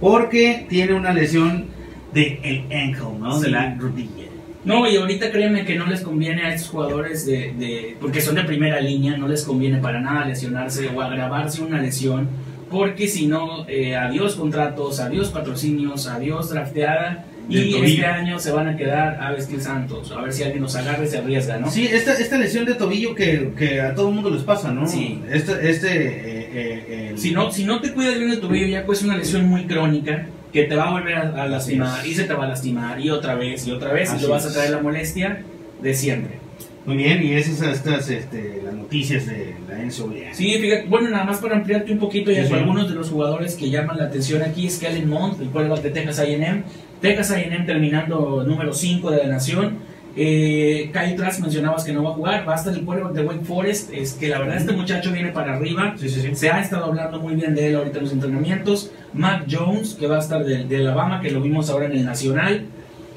porque tiene una lesión de el ankle, ¿no? De Sí. la rodilla. No, y ahorita créeme que no les conviene a estos jugadores de, de- porque son de primera línea, no les conviene para nada lesionarse o agravarse una lesión, porque si no, eh, adiós contratos, adiós patrocinios, adiós drafteada, y tobillo. este año se van a quedar a vestir santos, a ver si alguien nos agarra y se arriesga, ¿no? Sí, esta, esta lesión de tobillo que, que a todo el mundo les pasa, ¿no? Sí. Este, este, eh, eh, el- Si no, si no te cuidas bien el tobillo, ya pues es una lesión muy crónica que te va a volver a, a lastimar y se te va a lastimar y otra vez y otra vez y Así lo vas a traer la molestia de siempre. Muy bien, y esas son estas, este, las noticias de la NCAA. Sí, fíjate, bueno, nada más para ampliarte un poquito, ya Sí, sí. algunos de los jugadores que llaman la atención aquí es Kellen Mond, el quarterback de Texas A&M. Texas A&M terminando número 5 de la nación. Eh, Kyle Trask mencionabas que no va a jugar, va a estar el quarterback de Wake Forest, es que la verdad este muchacho viene para arriba. Sí, sí, sí. Se ha estado hablando muy bien de él ahorita en los entrenamientos. Mac Jones, que va a estar de, de Alabama, que lo vimos ahora en el Nacional.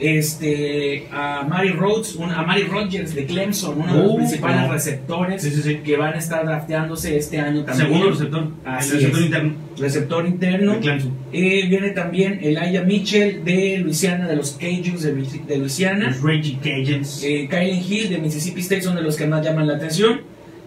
Este, a Mari Rhodes, un- a Mari Rogers de Clemson, uno de los Uh, principales no. receptores Sí, sí, sí. que van a estar drafteándose este año también. Segundo receptor. Así el receptor es. interno Receptor interno. de Clemson. Eh, viene también Elijah Mitchell de Luisiana, de los Cajuns de Luisiana. Los Reggie Cajuns. Eh, Kylen Hill de Mississippi State son de los que más llaman la atención.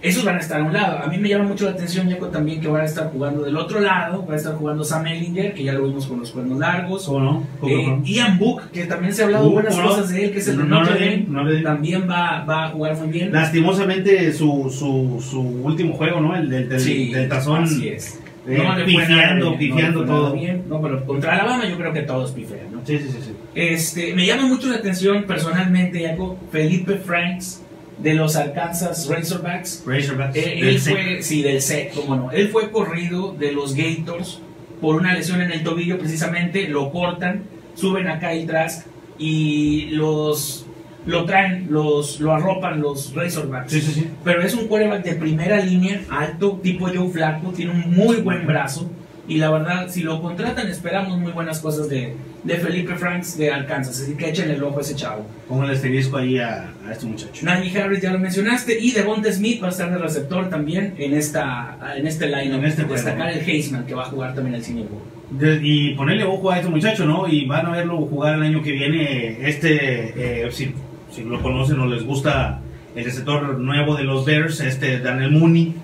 Esos van a estar a un lado. A mí me llama mucho la atención, Jaco, también que van a estar jugando del otro lado. Va a estar jugando Sam Ellinger, que ya lo vimos con los cuernos largos. ¿Cómo no? ¿Cómo Eh, no? Ian Book, que también se ha hablado Uh, buenas ¿cómo no? cosas de él, que es el de No Notre le Dame. no le. También va, va a jugar muy bien. Lastimosamente su, su, su último juego, ¿no? El del, del, Sí, del tazón. así es. eh, le fue pifiando, bien, pifiando le todo. bien. No, pero contra Alabama yo creo que todos pifean, ¿no? Sí, sí, sí. sí. Este, me llama mucho la atención personalmente, Jaco, Felipe Franks de los Arkansas Razorbacks. Razorbacks. Eh, él fue, sí, del cómo no. Él fue corrido de los Gators por una lesión en el tobillo, precisamente. Lo cortan, suben a Kyle Trask y los lo traen, los, lo arropan los Razorbacks. Sí, sí, sí. Pero es un quarterback de primera línea, alto, tipo Joe Flacco, tiene un muy buen brazo. Y la verdad, si lo contratan, esperamos muy buenas cosas de, de Felipe Franks de Arkansas. Así que echen el ojo a ese chavo. Pongo el asterisco ahí a, a este muchacho. Najee Harris ya lo mencionaste. Y Devonta Smith va a estar de receptor también en, esta, en este line En este. Destacar el Heisman que va a jugar también el Senior Bowl. Y ponerle ojo a este muchacho, ¿no? Y van a verlo jugar el año que viene. Este, eh, si, si lo conocen o les gusta el receptor nuevo de los Bears, este Daniel Mooney,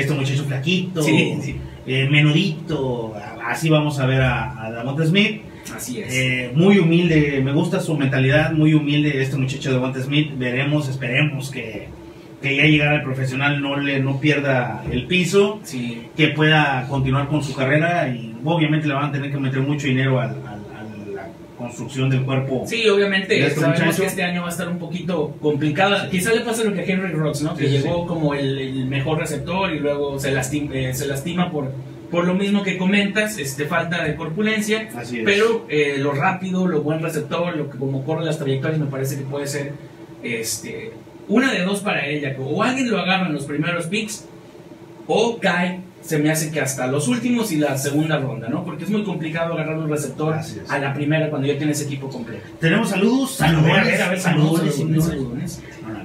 este muchacho flaquito, Sí, sí. eh, menudito. Así vamos a ver a, a Smith. Así es. Eh, muy humilde, me gusta su mentalidad, muy humilde este muchacho de Davonta Smith. Veremos, esperemos que, que ya llegar al profesional no le no pierda el piso sí. que pueda continuar con su carrera y obviamente le van a tener que meter mucho dinero al- construcción del cuerpo. Sí, obviamente, ¿De este sabemos muchacho? que este año va a estar un poquito complicada. Quizá le pasa lo que a Henry Rocks, ¿no? Que Sí, sí, llegó como el, el mejor receptor y luego se lastima, eh, se lastima por, por lo mismo que comentas, este, falta de corpulencia. Así es. Pero eh, lo rápido, lo buen receptor, lo que como corre las trayectorias, me parece que puede ser este, una de dos para ella. O alguien lo agarra en los primeros picks, o cae, se me hace que hasta los últimos y la segunda ronda, ¿no? Porque es muy complicado agarrar un receptor a la primera cuando ya tienes equipo completo. Tenemos saludos, saludos, a ver, a ver, saludos, saludos, saludos, saludos.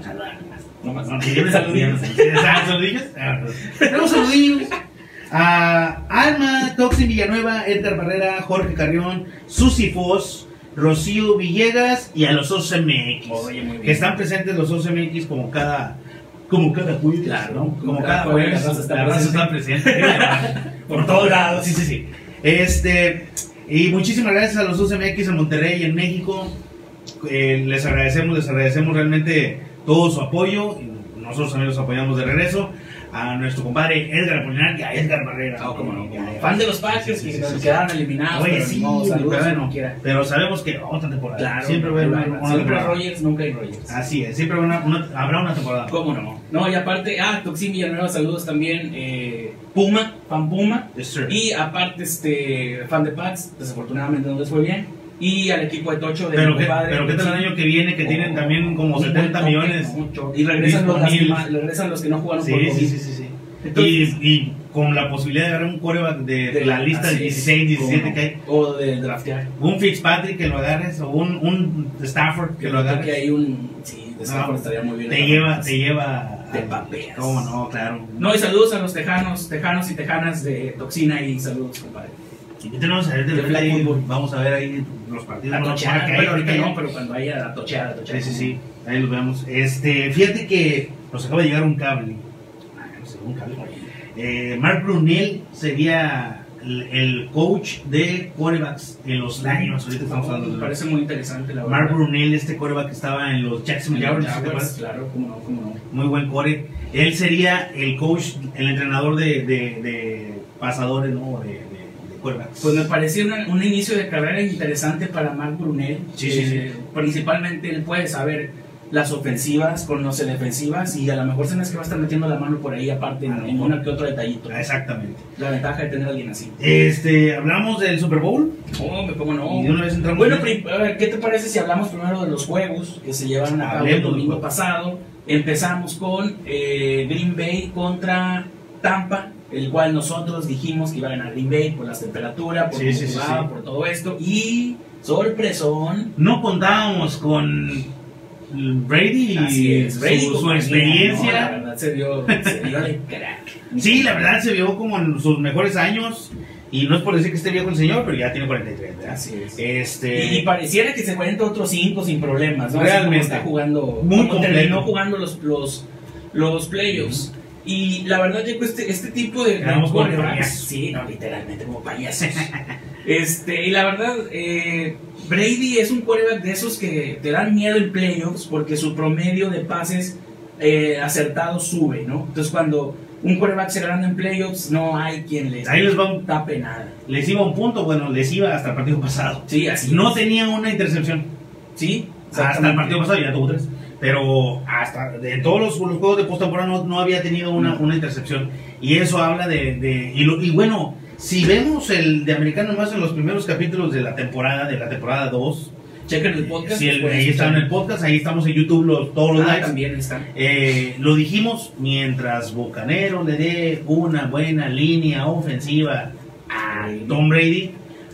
saludos. No, no, saludos. No Saludillos. [laughs] ¿Ah, ¿Saludillos? Tenemos saludillos a Alma, Toxin Villanueva, Edgar Barrera, Jorge Carrión, Susi Foss, Rocío Villegas y a los Osos MX. Oye, muy bien. Que están presentes los Osos MX como cada como cada jueves, Claro, ¿no? como Como cada cada jueves, jueves, la raza está presente. está presente. [laughs] Por todos lados, sí, sí, sí. Este, y muchísimas gracias a los Osos MX en Monterrey, en México. Eh, les agradecemos, les agradecemos realmente todo su apoyo. y Nosotros también los apoyamos de regreso. A nuestro compadre Edgar Apolinar y a Edgar Barrera. Ah, cómo no, Ya, ya. Fan de los Packers Sí, que sí, quedaron eliminados. Oye, pero sí, saludos pero, bueno, como pero sabemos que otra temporada. Claro, siempre va a haber una, una siempre temporada. Rogers, nunca hay Rogers. Así es, siempre una- habrá una temporada. ¿Cómo no? No, y aparte, ah, Toxin Villanueva, saludos también. eh, Puma, fan Puma. Yes. Y aparte, este, fan de Pats, desafortunadamente no les fue bien. y al equipo de Tocho de Pero mi compadre. pero qué tal el año que viene que tienen también como Un 70 buen toque, millones. mucho. Y regresan los, lastima- regresan los que no jugaron Sí, por sí, COVID. sí, sí, sí. Entonces- y, y con la posibilidad de agarrar un coreback de, De la lista de así es, 16, 17 como- que hay. O de draftear. Un Fitzpatrick que lo agarres o un, un Stafford que lo Creo que agarres. hay un. Sí, Stafford No, estaría muy bien. Te lleva, te lleva. Te a- papeas. ¿Cómo no? Claro. No, y saludos a los tejanos, tejanos y tejanas de Toxina y saludos, compadre. Y tenemos a ver, de fútbol. vamos a ver ahí los partidos. La tocheada, que bueno, ahí- ahorita no, pero cuando haya la tocheada, la tocheada. Sí, sí, sí. Ahí los vemos. Este, fíjate que nos acaba de llegar un cable. Ah, no sé, un cable. Eh, Mark Brunel sería el, el coach de quarterbacks en los Lions. Ahorita estamos hablando Me de parece muy interesante, la. Mark Brunel, este quarterback que estaba en los Jacksonville Jaguars, claro, cómo no, cómo no. Muy buen core. Él sería el coach, el entrenador de, de, de pasadores, ¿no? De, de, de quarterbacks. Pues me pareció una- un inicio de carrera interesante para Mark Brunel. Sí, sí, sí. Eh, Principalmente él puede saber las ofensivas, conoce defensivas y a lo mejor se me es que va a estar metiendo la mano por ahí aparte en, en una que otro detallito. Ah, Exactamente. La ventaja de tener a alguien así. Este, hablamos del Super Bowl. Oh, me cómo no. Y de una vez entramos Bueno, en- ¿qué te parece si hablamos primero de los juegos que se llevaron a cabo el domingo pasado? Empezamos con eh, Green Bay contra Tampa, el cual nosotros dijimos que iba a ganar Green Bay por las temperaturas, por Sí, sí, sí. por todo esto. Y sorpresón, no contábamos con Brady así y es, Brady su, su experiencia. ¿no? La verdad se vio, se vio de crack. Sí, la verdad se vio como en sus mejores años. Y no es por decir que esté viejo el señor, pero ya tiene 43. ¿verdad? Así es. Este, Y, y pareciera que se cuenta otros cinco sin problemas, ¿no? Así como Realmente. está jugando, Muy como terminó jugando los, los, los playoffs. Y la verdad, yo este, este tipo de, payasos. sí, no, literalmente como payasos. [laughs] este, y la verdad, eh, Brady es un quarterback de esos que te dan miedo en playoffs porque su promedio de pases eh, acertados sube, ¿no? Entonces cuando un quarterback se gana en playoffs, no hay quien les Ahí les va un- tape nada. les iba un punto, bueno, les iba hasta el partido pasado. Sí, así. No es. tenía una intercepción. Sí, Hasta el partido pasado ya tuvo tres. Pero hasta en todos los, los juegos de postemporada no, no había tenido una, una intercepción. Y eso habla de. de- y, lo- y bueno, si vemos el de Americano más en los primeros capítulos de la temporada, de la temporada 2, Chequen el podcast. si el- después ahí está en el podcast, ahí estamos en YouTube los, todos los Ah, lives. también están. Eh, lo dijimos mientras Bucanero le dé una buena línea ofensiva a Tom Brady,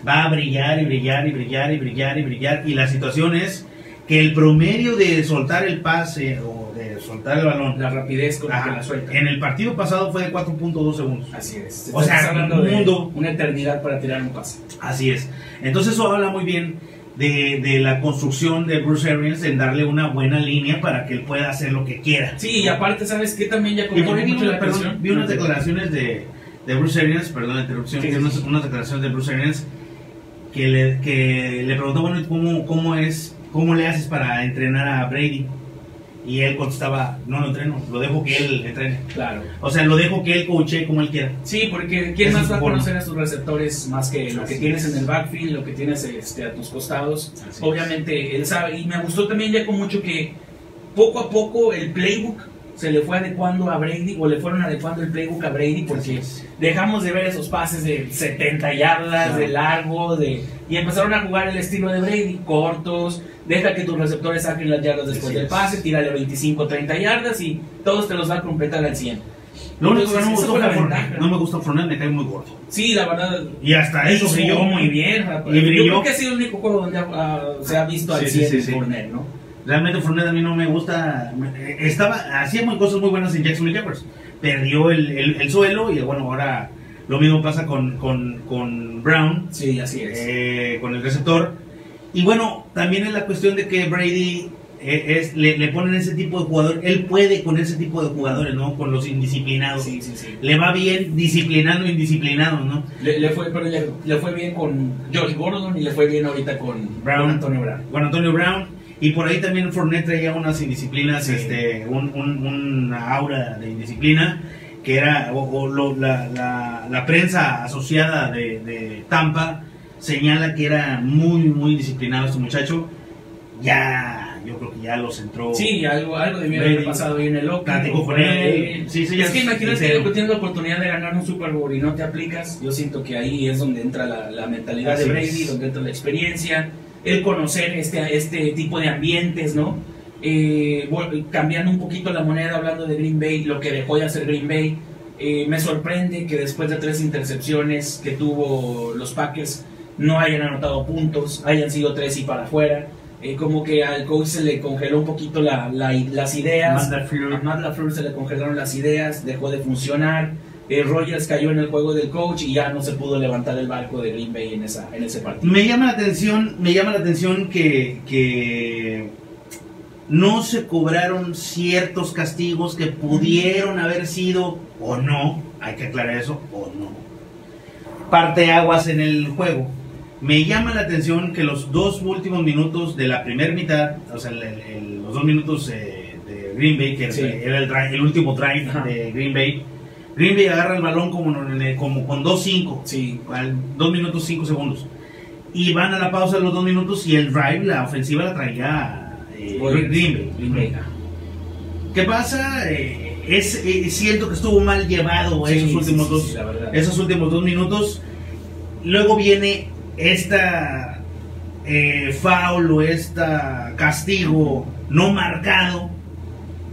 va a brillar y brillar y brillar y brillar y brillar. Y la situación es que el promedio de soltar el pase o de soltar el balón La rapidez con la que la suelta. en el partido pasado fue de 4.2 segundos. Así es. O sea, hablando de mundo. una eternidad para tirar un pase. Así es. Entonces eso habla muy bien de, de la construcción de Bruce Arians en darle una buena línea para que él pueda hacer lo que quiera. Sí, y aparte, ¿sabes qué? También ya como vi, una- perdón, vi unas declaraciones de, de Bruce Arians, perdón la interrupción, Sí, sí, unas, sí. unas declaraciones de Bruce Arians que le, que le preguntó, bueno, ¿y ¿cómo, cómo, es, ¿cómo le haces para entrenar a Brady? Y él contestaba, no lo entreno, lo dejo que él entrene. Claro. O sea, lo dejo que él coache como él quiera. Sí, porque ¿quién Esa más es va a conocer a tus receptores más que lo que Así tienes es. en el backfield, lo que tienes este, a tus costados? Así Obviamente él sabe, y me gustó también ya con mucho que poco a poco el playbook se le fue adecuando a Brady, o le fueron adecuando el playbook a Brady, porque dejamos de ver esos pases de 70 yardas, Claro. de largo, de y empezaron a jugar el estilo de Brady, cortos, deja que tus receptores saquen las yardas después del pase, tírale 25, 30 yardas y todos te los va a completar al 100. Lo único que no me gustó fue la no me gusta Fournette, me cae muy gordo. Sí, la verdad. Y hasta eso brilló muy bien. rapaz. Y brilló. Yo creo que ha sido el único juego donde ah, se ha visto al Sí, sí, 100 sí, ¿no? Realmente Fournette a mí no me gusta. Estaba, hacía muy cosas muy buenas en Jacksonville Jaguars. Perdió el, el- el suelo y bueno, ahora lo mismo pasa con, con, con Brown, Sí, así es. eh, con el receptor. Y bueno, también es la cuestión de que Brady eh, es, le, le ponen ese tipo de jugador. Él puede con ese tipo de jugadores, ¿no? Con los indisciplinados. sí, sí, sí. Le va bien disciplinando indisciplinados, ¿no? Le, le fue, pero le, le fue bien con Josh Gordon y le fue bien ahorita con Brown. con Antonio Brown. Con Antonio Brown. Y por ahí también Fournette traía unas indisciplinas, este, un, un- una aura de indisciplina que era, o, o lo- la, la- la prensa asociada de, de Tampa señala que era muy, muy disciplinado este muchacho. Ya, yo creo que ya los entró. Sí, algo, algo debió haber pasado ahí en el Oakland. Platicó con él. Sí, sí, es que imagínate que tienes la oportunidad de ganar un Super Bowl y no te aplicas. Yo siento que ahí es donde entra la, la mentalidad Así de Brady, es. donde entra la experiencia. el conocer este, este tipo de ambientes, ¿no? Eh, cambiando un poquito la moneda, hablando de Green Bay, lo que dejó de hacer Green Bay. Eh, me sorprende que después de tres intercepciones que tuvo los Packers no hayan anotado puntos, hayan sido tres y para afuera. Eh, como que al coach se le congeló un poquito la- la- las ideas. A Matt LaFleur se le congelaron las ideas, dejó de funcionar. Eh, Rogers cayó en el juego del coach y ya no se pudo levantar el barco de Green Bay en, esa, en ese partido. Me llama la atención, me llama la atención que, que no se cobraron ciertos castigos que pudieron haber sido o no, hay que aclarar eso, o no. Parteaguas en el juego. Me llama la atención que los dos últimos minutos de la primera mitad, o sea, el- el- los dos minutos eh, de Green Bay, que Sí. era el, drive- el último drive Ajá. de Green Bay, Green Bay agarra el balón como, como con 2-5 Sí, al 2 minutos 5 segundos. Y van a la pausa de los 2 minutos y el drive, la ofensiva la traía Rogers, Green Bay. ¿Qué pasa? Eh, es, eh, siento que estuvo mal llevado Sí, esos sí, últimos sí, dos la esos últimos dos minutos. Luego viene esta eh, foul o esta castigo no marcado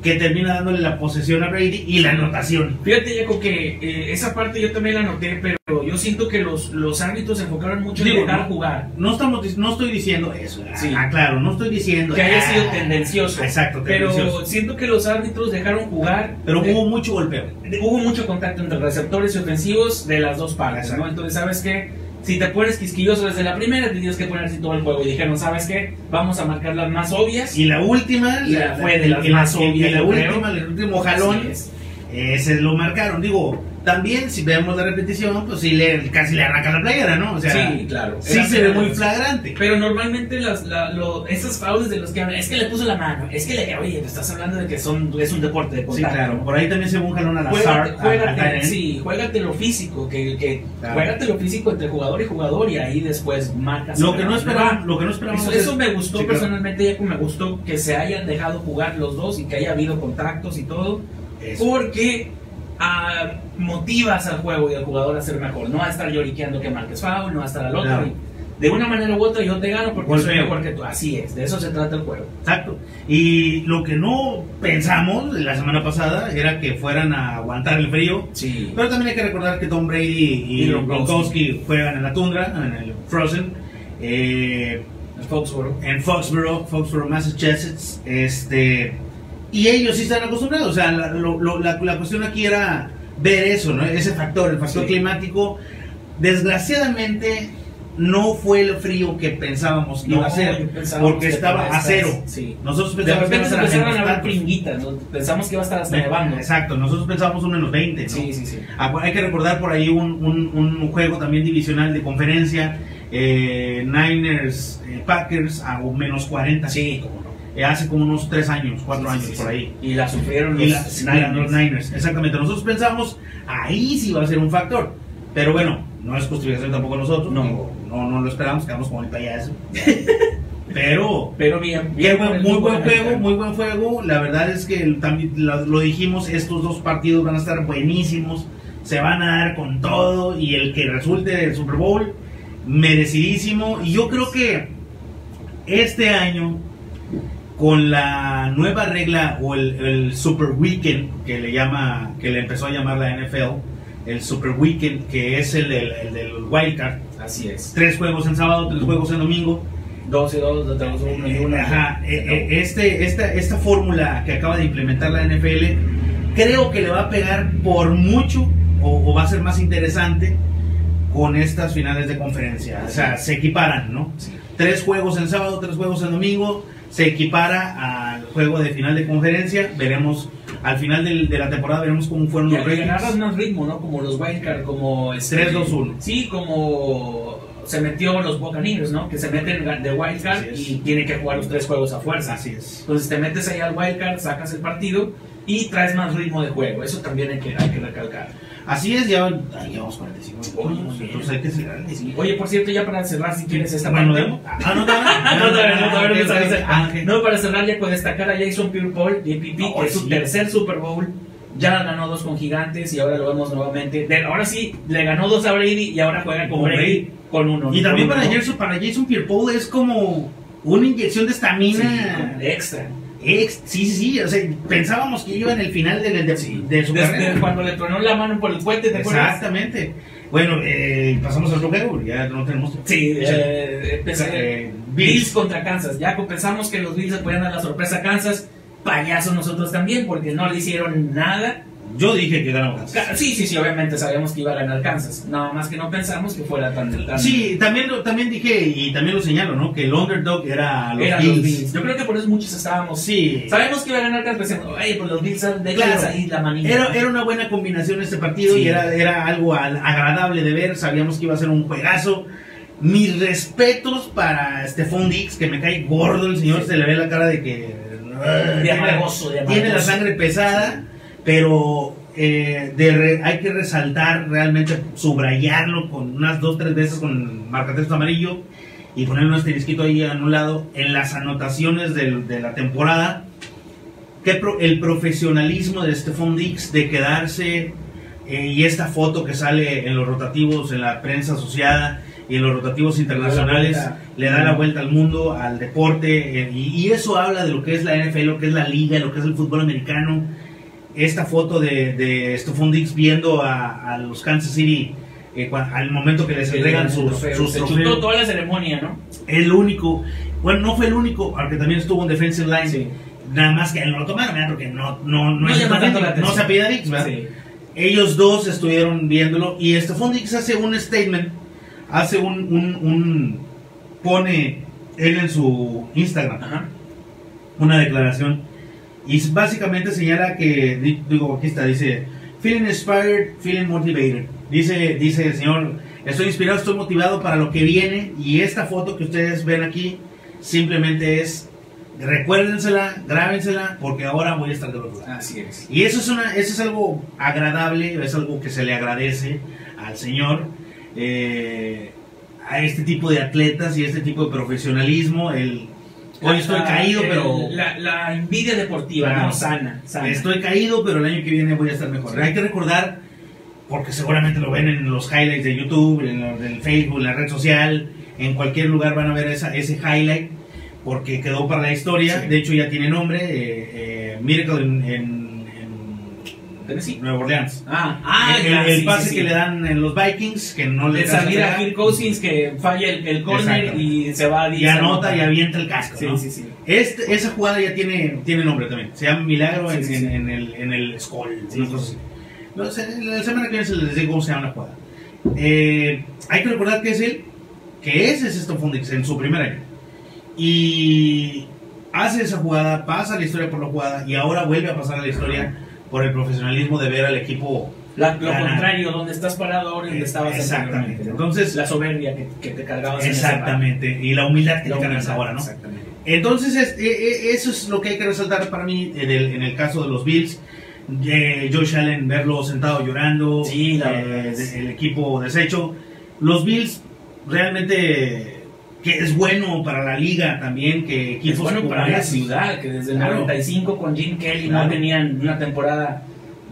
que termina dándole la posesión a Brady y la anotación. Fíjate, Jaco, que eh, esa parte yo también la noté, pero yo siento que los, los árbitros se enfocaron mucho en Digo, dejar no, jugar. No, estamos, no estoy diciendo eso. Sí. Ah, claro, no estoy diciendo Que haya ah, sido tendencioso. Exacto, Pero tendencioso. siento que los árbitros dejaron jugar. Pero Eh, hubo mucho golpeo. hubo mucho contacto entre receptores y ofensivos de las dos partes. ¿no? Entonces, ¿sabes qué? Si te pones quisquilloso desde la primera, te tienes que poner así todo el juego. Y dijeron, ¿sabes qué? Vamos a marcar las más obvias. Y la última, Y la fue de las y la- más y la obvias, yo creo. última, el último jalón, Así es. eh, se lo marcaron. Digo, también si vemos la repetición, pues sí le, casi le arranca la playera, ¿no? O sea, Sí, claro. sí se ve muy flagrante. Pero normalmente las, la, lo, esas faules de los que hablan, es que le puso la mano, es que le, oye, te estás hablando de que son, es un deporte de Sí, contacto. claro. Por ahí también se ve un jalón. Juégate, a- a juégate, sí, juégate lo físico, que, que Claro. juégate lo físico entre jugador y jugador y ahí después marcas. Lo que no esperábamos, lo que no Eso, es- eso me gustó Sí, claro. personalmente, Jaco, me gustó que se hayan dejado jugar los dos y que haya habido contactos y todo, Eso. porque ah, motivas al juego y al jugador a ser mejor, no a estar lloriqueando que marques foul, no a estar al otro. Claro. de una manera u otra yo te gano porque soy Golpeo. mejor que tú. Así es, de eso se trata el juego. Exacto. Y lo que no pensamos la semana pasada era que fueran a aguantar el frío. Sí. Pero también hay que recordar que Tom Brady y, Y Gronkowski juegan en la tundra, en el Frozen, eh, El Foxborough. en Foxborough, Foxborough, Massachusetts. Este, y ellos sí están acostumbrados. O sea, la, lo- lo- la- la cuestión aquí era ver eso, ¿no? ese factor, el factor Sí. climático. Desgraciadamente no fue el frío que pensábamos que iba a ser, porque que estaba a cero. Sí. Nosotros pensábamos que repente iba a empezaron tantos. pringuitas, ¿no? pensamos que iba a estar hasta nevando. Exacto, nosotros pensábamos un menos 20, ¿no? Sí, sí, sí. Acu- Hay que recordar por ahí un, un- un juego también divisional de conferencia, eh, Niners eh, Packers a un menos 40. Sí, cómo no. Eh, hace como unos 3 años, 4 Sí, sí, años sí, por ahí. Y la sufrieron Y los, la- Niners. los Niners, exactamente. Nosotros pensábamos, ahí sí va a ser un factor. Pero bueno, no es justificación tampoco nosotros. No. no, no lo esperamos, quedamos como el payaso. [laughs] Pero Pero bien, Bien, buen- muy buen juego, muy buen juego. La verdad es que el- también lo, lo dijimos, estos dos partidos van a estar buenísimos. Se van a dar con todo y el que resulte del Super Bowl, merecidísimo. Y yo creo que este año, con la nueva regla o el, el Super Weekend que le llama, que le empezó a llamar la NFL, el Super Weekend, que es el, del- el del Wildcard, Así es. tres juegos en sábado, tres juegos en domingo. Dos y dos, dos, uno y uno. Ajá, eh, eh, este, esta, esta fórmula que acaba de implementar la NFL, creo que le va a pegar por mucho o, o va a ser más interesante con estas finales de conferencia. O sea, se equiparan, ¿no? Sí. Tres juegos en sábado, tres juegos en domingo, se equipara al juego de final de conferencia. Veremos, al final del- de la temporada, veremos cómo fueron los agarras ratings. más ritmo, ¿no? Como los Wildcard, como... este, 3-2-1. Sí, como se metió los Buccaneers, ¿no? Que se meten de Wildcard y tienen que jugar los tres juegos a fuerza. Así es. Entonces te metes ahí al Wildcard, sacas el partido y traes más ritmo de juego. Eso también hay que, hay que recalcar. Así es, ya llevamos 45 Oye, minutos, muy entonces hay que cerrarle. Sí. Oye, por cierto, ya para cerrar, si quieres esta Bueno, parte. Ah, no, Ah, no, no, no Ah, ah. No, para cerrar ya con destacar a Jason Pierre-Paul, JPP, No, que es su tercer Super Bowl. Ya ganó dos con Gigantes y ahora lo vemos nuevamente. De- ahora sí, le ganó dos a Brady y ahora juega con Con Brady Brady. con uno. Y también para. Jason, para Jason Pierre-Paul es como una inyección de estamina. extra. Ex- sí, sí, sí. O sea, pensábamos que iba en el final de, de- de su Desde carrera. cuando le tronó la mano por el puente, ¿te acuerdas? Exactamente. Bueno, eh, pasamos al otro juego, ya no tenemos. Sí, eh, empecé- Eh, Bills. Contra Kansas. Ya pensamos que los Bills le podían dar la sorpresa a Kansas. Payasos nosotros también, porque no le hicieron nada. Yo dije que ganaba Kansas. Sí, sí, sí, obviamente sabíamos que iba a ganar Kansas. Nada más que no pensamos que fuera tan. tan Sí, también, lo- también dije y también lo señalo, ¿no? Que el underdog era los eran Bills. los Bills. Yo creo que por eso muchos estábamos. Sí. Sabemos que iba a ganar Kansas, pensando, oye, pues los Bills de Claro. ahí la manilla. Era, era una buena combinación este partido Sí. y era, era algo al- agradable de ver. Sabíamos que iba a ser un juegazo. Mis respetos para Stephon Dix, que me cae gordo el señor, Sí. se le ve la cara de que. De tiene- amargoso, de Tiene la amargoso. sangre pesada, pero eh, de re- hay que resaltar, realmente subrayarlo con unas dos, tres veces con marcatexto amarillo y poner un asterisquito ahí a un lado en las anotaciones del- de la temporada. Que pro- el profesionalismo de Stephon Dix de quedarse eh, y esta foto que sale en los rotativos, en la prensa asociada y en los rotativos internacionales, vuelta. le da la vuelta al mundo, al deporte, eh, y, y eso habla de lo que es la NFL, lo que es la liga, lo que es el fútbol americano. Esta foto de, de Stephon Dix viendo a, a los Kansas City eh, al momento que les entregan sus, trofeo. sus Se trofeos. chutó toda la ceremonia, ¿no? El único, bueno, no fue el único, porque también estuvo en defensive line. Sí. Nada más que él no lo tomaron, ¿verdad? Porque no, no, no, No es la se apellida Dix, ¿verdad? Sí. Ellos dos estuvieron viéndolo y Stephon Dix hace un statement, hace un, un, un- pone él en su Instagram Ajá. una declaración y básicamente señala que, di- digo, aquí está, dice, feeling inspired, feeling motivated. Dice, dice el señor, estoy inspirado, estoy motivado para lo que viene y esta foto que ustedes ven aquí simplemente es, recuérdensela, grábensela porque ahora voy a estar de otro lado. Así es. Y eso es, una, eso es algo agradable, es algo que se le agradece al Señor, eh, a este tipo de atletas y este tipo de profesionalismo. El, hoy estoy caído, el- pero La, la envidia deportiva, Claro. ¿no? Sana, sana. estoy caído, pero el año que viene voy a estar mejor. Sí. Hay que recordar, porque seguramente lo ven en los highlights de YouTube, en lo del Facebook, en la red social, en cualquier lugar van a ver esa, ese highlight, porque quedó para la historia. Sí. De hecho, ya tiene nombre, eh, eh, Miracle en- en- en Tennessee. Nueva Orleans. Ah, ah, el, el sí, pase sí, que sí. le dan en los Vikings, que no le alcanza salir a Kirk Cousins que falla el, el corner y se va a y anota y avienta el casco. Sí, ¿no? sí, sí. Este, esa jugada ya tiene, tiene nombre también. Se llama Milagro en, en- en el, en el Skull. Una cosa así. No la semana que viene se les digo cómo se llama la jugada. Eh, hay que recordar que es él, que es Stone Fundix en su primer año. Y hace esa jugada, pasa la historia por la jugada y ahora vuelve a pasar a la historia por el profesionalismo de ver al equipo. La- lo ganar. contrario, donde estás parado ahora y donde estabas Exactamente. anteriormente, ¿no? Entonces, la soberbia que, que te cargabas en exactamente. Y la humildad que bar. te La cargas ahora, ¿no? Exactamente. Entonces, es- e- e- eso es lo que hay que resaltar para mí en el, en el caso de los Bills. Eh, Josh Allen, verlo sentado llorando, Sí, la eh, el equipo deshecho. Los Bills realmente que es bueno para la liga también, que Es bueno para la ciudad, que desde el Claro. 95 con Jim Kelly Claro. no tenían una temporada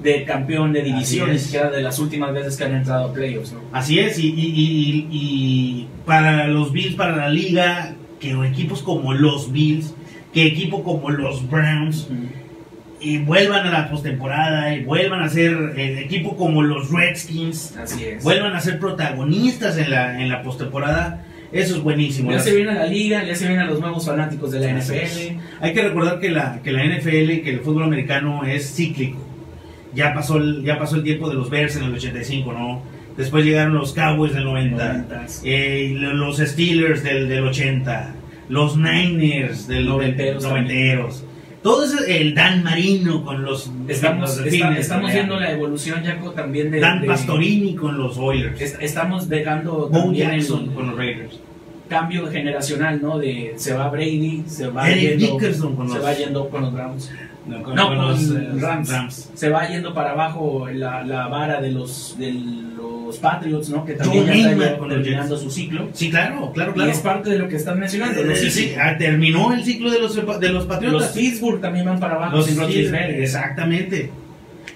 de campeón de división, Así ni es. siquiera de las últimas veces que han entrado a playoffs, ¿no? Así es, y, y- y- y para los Bills, para la liga, que equipos como los Bills, que equipo como los Browns, y vuelvan a la postemporada y vuelvan a ser el equipo como los Redskins, Así es. vuelvan a ser protagonistas en la, en la postemporada, eso es buenísimo. Las- hace bien a la liga, le hace bien a los nuevos fanáticos de la es. NFL. Hay que recordar que la, que la NFL, que el fútbol americano es cíclico. Ya pasó, el, ya pasó el tiempo de los Bears en el 85, ¿no? Después llegaron los Cowboys del 90, Noventas. eh, los Steelers del, del 80, los Niners del Noventeros noventeros. Todo ese, el Dan Marino con los, Estamos, los está- Delfines, estamos viendo la evolución, Jaco, también de... Dan de- Pastorini con los Oilers. est- Estamos dejando Bo Jackson el con los Raiders. Cambio generacional, ¿no? De se va Brady, se va Eric yendo, Dickerson con se los- va yendo con los Browns. No, con, No, los eh, Rams. Rams. Se va yendo para abajo la, la vara de los, de los Patriots, ¿no? Que también ya está con los terminando su ciclo. Sí, claro, claro, Y claro. es parte de lo que están mencionando. Eh, Los, sí, sí, ah, terminó el ciclo de los, de los los Patriotas. Pittsburgh también van para abajo Los sin exactamente.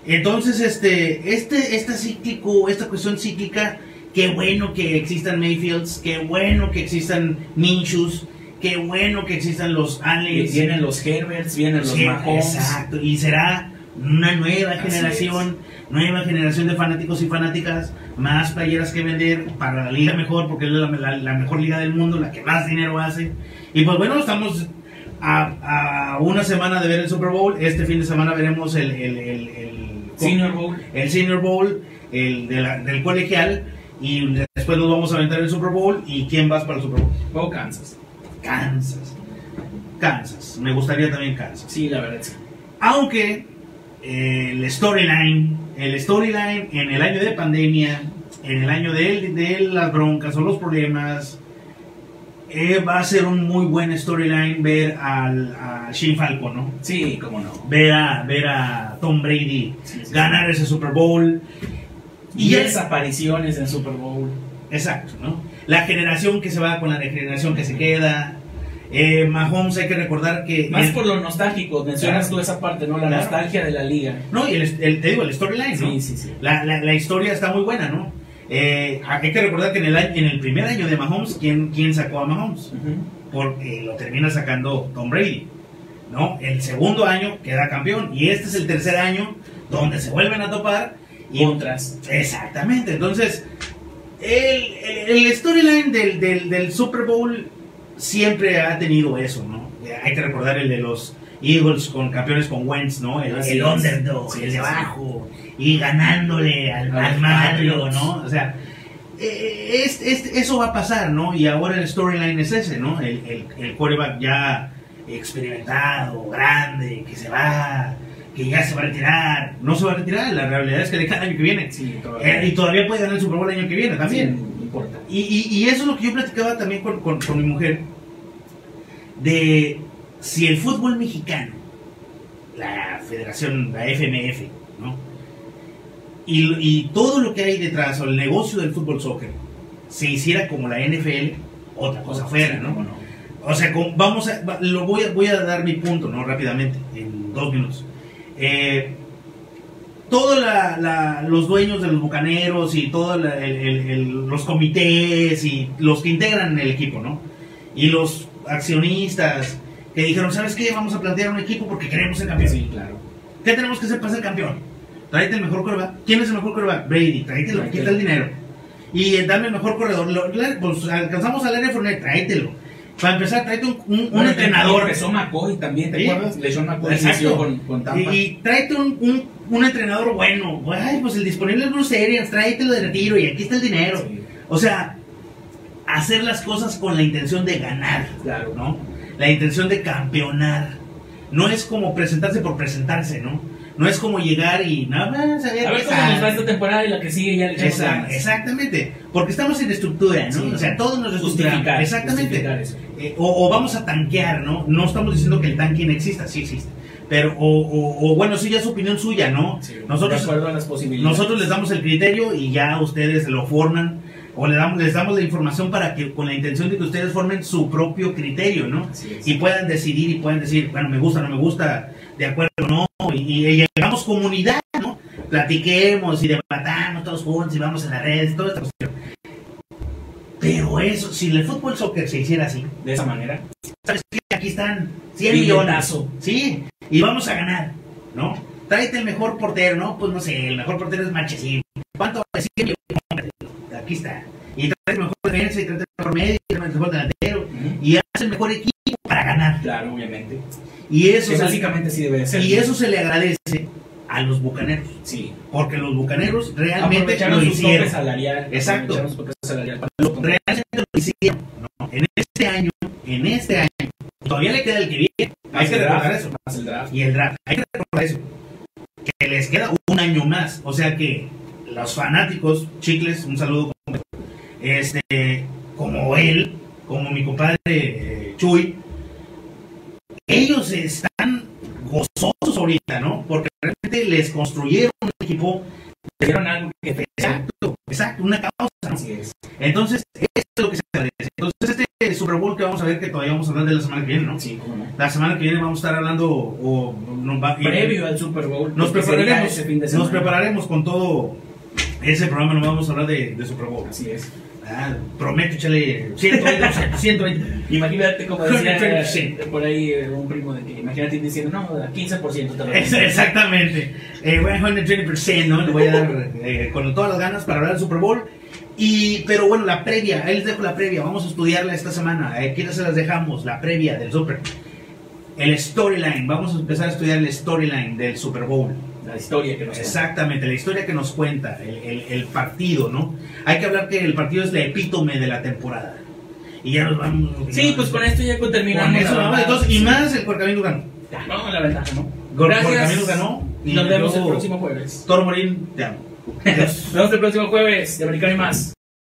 Entonces, este, este, esta cíclico, esta cuestión cíclica, qué bueno que existan Mayfields, qué bueno que existan Minshus, qué bueno que existan los Allens. Vienen los Herberts, vienen los Mahomes. Exacto, y será una nueva Así generación, nueva generación de fanáticos y fanáticas, más playeras que vender para la liga mejor, porque es la, la- la mejor liga del mundo, la que más dinero hace. Y pues bueno, estamos a, a una semana de ver el Super Bowl, este fin de semana veremos el, el, el- el- Senior Bowl. el Senior Bowl, el de la- del colegial, y después nos vamos a aventar el Super Bowl, y ¿quién vas para el Super Bowl? O Kansas. Kansas. Kansas, me gustaría también Kansas. Sí, la verdad sí. Aunque eh, el storyline, el storyline en el año de pandemia, en el año de, de las broncas o los problemas, eh, va a ser un muy buen storyline ver al, a Shane Falco, ¿no? Sí, cómo no. Ver a, ver a Tom Brady Sí, sí, ganar ese Super Bowl. Y esas apariciones en Super Bowl. Exacto, ¿no? La generación que se va con la generación que se queda. Eh, Mahomes hay que recordar que... Más el- por lo nostálgico, mencionas Claro. tú esa parte, ¿no? La Claro. nostalgia de la liga. No, y el, el- te digo, el storyline, ¿no? Sí, sí, sí. La, la, la historia está muy buena, ¿no? Eh, hay que recordar que en el, en el primer año de Mahomes, ¿quién, quién sacó a Mahomes? Porque lo termina sacando Tom Brady, ¿no? El segundo año queda campeón y este es el tercer año donde se vuelven a topar y Contras. Exactamente, entonces el, el- el storyline del, del, del Super Bowl siempre ha tenido eso, ¿no? Hay que recordar el de los Eagles con campeones con Wentz, ¿no? El, el underdog, Sí, el de abajo y ganándole al, al Patriots. ¿no? O sea, eh, es- es- eso va a pasar, ¿no? Y ahora el storyline es ese, ¿no? El, el, el quarterback ya experimentado, grande, que se va, que ya se va a retirar. No se va a retirar, la realidad es que deja el año que viene. Sí, todavía. Eh, y todavía puede ganar el Super Bowl el año que viene también. Sí, no importa. Y, y- y eso es lo que yo platicaba también con, con- con mi mujer, de si el fútbol mexicano, la federación, la FMF, ¿no? Y, y todo lo que hay detrás, o el negocio del fútbol soccer, se hiciera como la NFL, otra cosa fuera, ¿Cómo ¿no? O sea, con- vamos a, lo voy a, voy a dar mi punto, ¿no? Rápidamente, en dos minutos. Eh, todos los dueños de los bucaneros y todos los comités y los que integran el equipo, ¿no? Y los accionistas que dijeron, ¿sabes qué? Vamos a plantear un equipo porque queremos ser campeón. Sí, claro. ¿Qué tenemos que hacer para ser campeón? Tráete el mejor coreback. ¿Quién es el mejor coreback? Brady. Tráetelo. Está el dinero. Y eh, dame el mejor corredor. Lo- pues alcanzamos al área Fournette. Tráetelo. Para empezar, tráete un, un- un Bueno, entrenador. Empezó McCoy también, ¿te Sí. acuerdas? LeSean McCoy con, con Tampa. Y, y tráete un, un, un entrenador bueno. Ay, pues el disponible es Bruce Arians. Tráetelo de retiro y aquí está el dinero. Sí, O sea, hacer las cosas con la intención de ganar. claro. ¿no? La intención de campeonar. No es como presentarse por presentarse, ¿no? No es como llegar y nada más a ver, A ver cómo nos va esta temporada y la que sigue ya le echamos ganas. exactamente, porque estamos en estructura, ¿no? Sí. O sea, todos nos estructuramos. Exactamente. justificar eso. Eh, o, o vamos a tanquear, ¿no? No estamos diciendo que el tanque no exista, sí existe. Pero, o, o- o bueno, sí ya es opinión suya, ¿no? Sí, Nosotros, de acuerdo a las posibilidades. nosotros les damos el criterio y ya ustedes lo forman. O le damos, les damos la información para que, con la intención de que ustedes formen su propio criterio, ¿no? Y puedan decidir y puedan decir, bueno, me gusta, no me gusta, de acuerdo, no, y, y llegamos comunidad, ¿no? Platiquemos y debatamos todos juntos y vamos en las redes, toda esta cuestión. Pero eso, si el fútbol soccer se hiciera así, De esa manera. ¿sabes qué? Aquí están 100 millones, sí, y vamos a ganar, ¿no? Tráete el mejor portero, ¿no? Pues no sé, el mejor portero es Marchesín. ¿Cuánto 100 millones? Cómpratelo. Aquí está. Y tráete el mejor defensa, y tráete el mejor medio, y tráete el mejor delantero, y haz el mejor equipo para ganar. Claro, obviamente. Y eso, básicamente sí debe de ser. y eso se le agradece a los bucaneros. Sí. Porque los bucaneros realmente lo hicieron. salarial. Exacto. salarial Realmente lo hicieron. ¿no? En este año, en este año, todavía le queda el que viene. Hay que recordar eso. más el draft. Y el draft. Hay que recordar eso. Que les queda un año más. O sea que los fanáticos, chicles, un saludo. Este, como él, como mi compadre eh, Chuy, ellos están gozosos ahorita, ¿no? Porque realmente les construyeron un equipo. Hicieron algo que Exacto, exacto, una causa. Así es. Entonces, esto es lo que se agradece. Entonces, este Super Bowl que vamos a ver que todavía vamos a hablar de la semana que viene, ¿no? Sí, cómo no. La semana que viene vamos a estar hablando o, nos va- Previo al Super Bowl. nos prepararemos, nos prepararemos con todo ese programa, no vamos a hablar de, de Super Bowl. Así es. Ah, prometo echarle 120%, 120. Imagínate como decía Sí. por ahí eh, un primo de que imagínate diciendo, no, a 15% te Es- exactamente. Eh, voy a dejar un 20%, ¿no? Le voy a dar eh, con todas las ganas para hablar del Super Bowl. Y, pero bueno, la previa, ahí les dejo la previa, vamos a estudiarla esta semana. Eh, ¿Quiénes se las dejamos? La previa del Super. El storyline, vamos a empezar a estudiar el storyline del Super Bowl. La historia que nos Exactamente, la historia que nos cuenta, el, el- el partido, ¿no? Hay que hablar que el partido es la epítome de la temporada. Y ya nos vamos. Sí, pues con esto ya terminamos. Con eso, la ¿no? verdad. Entonces, y más el Corcamino ganó. Vamos a la ventaja, ¿no? Gracias. Ganó, y [laughs] Nos vemos el próximo jueves. Toro Morín, te amo. Nos vemos el próximo jueves de Americano y más.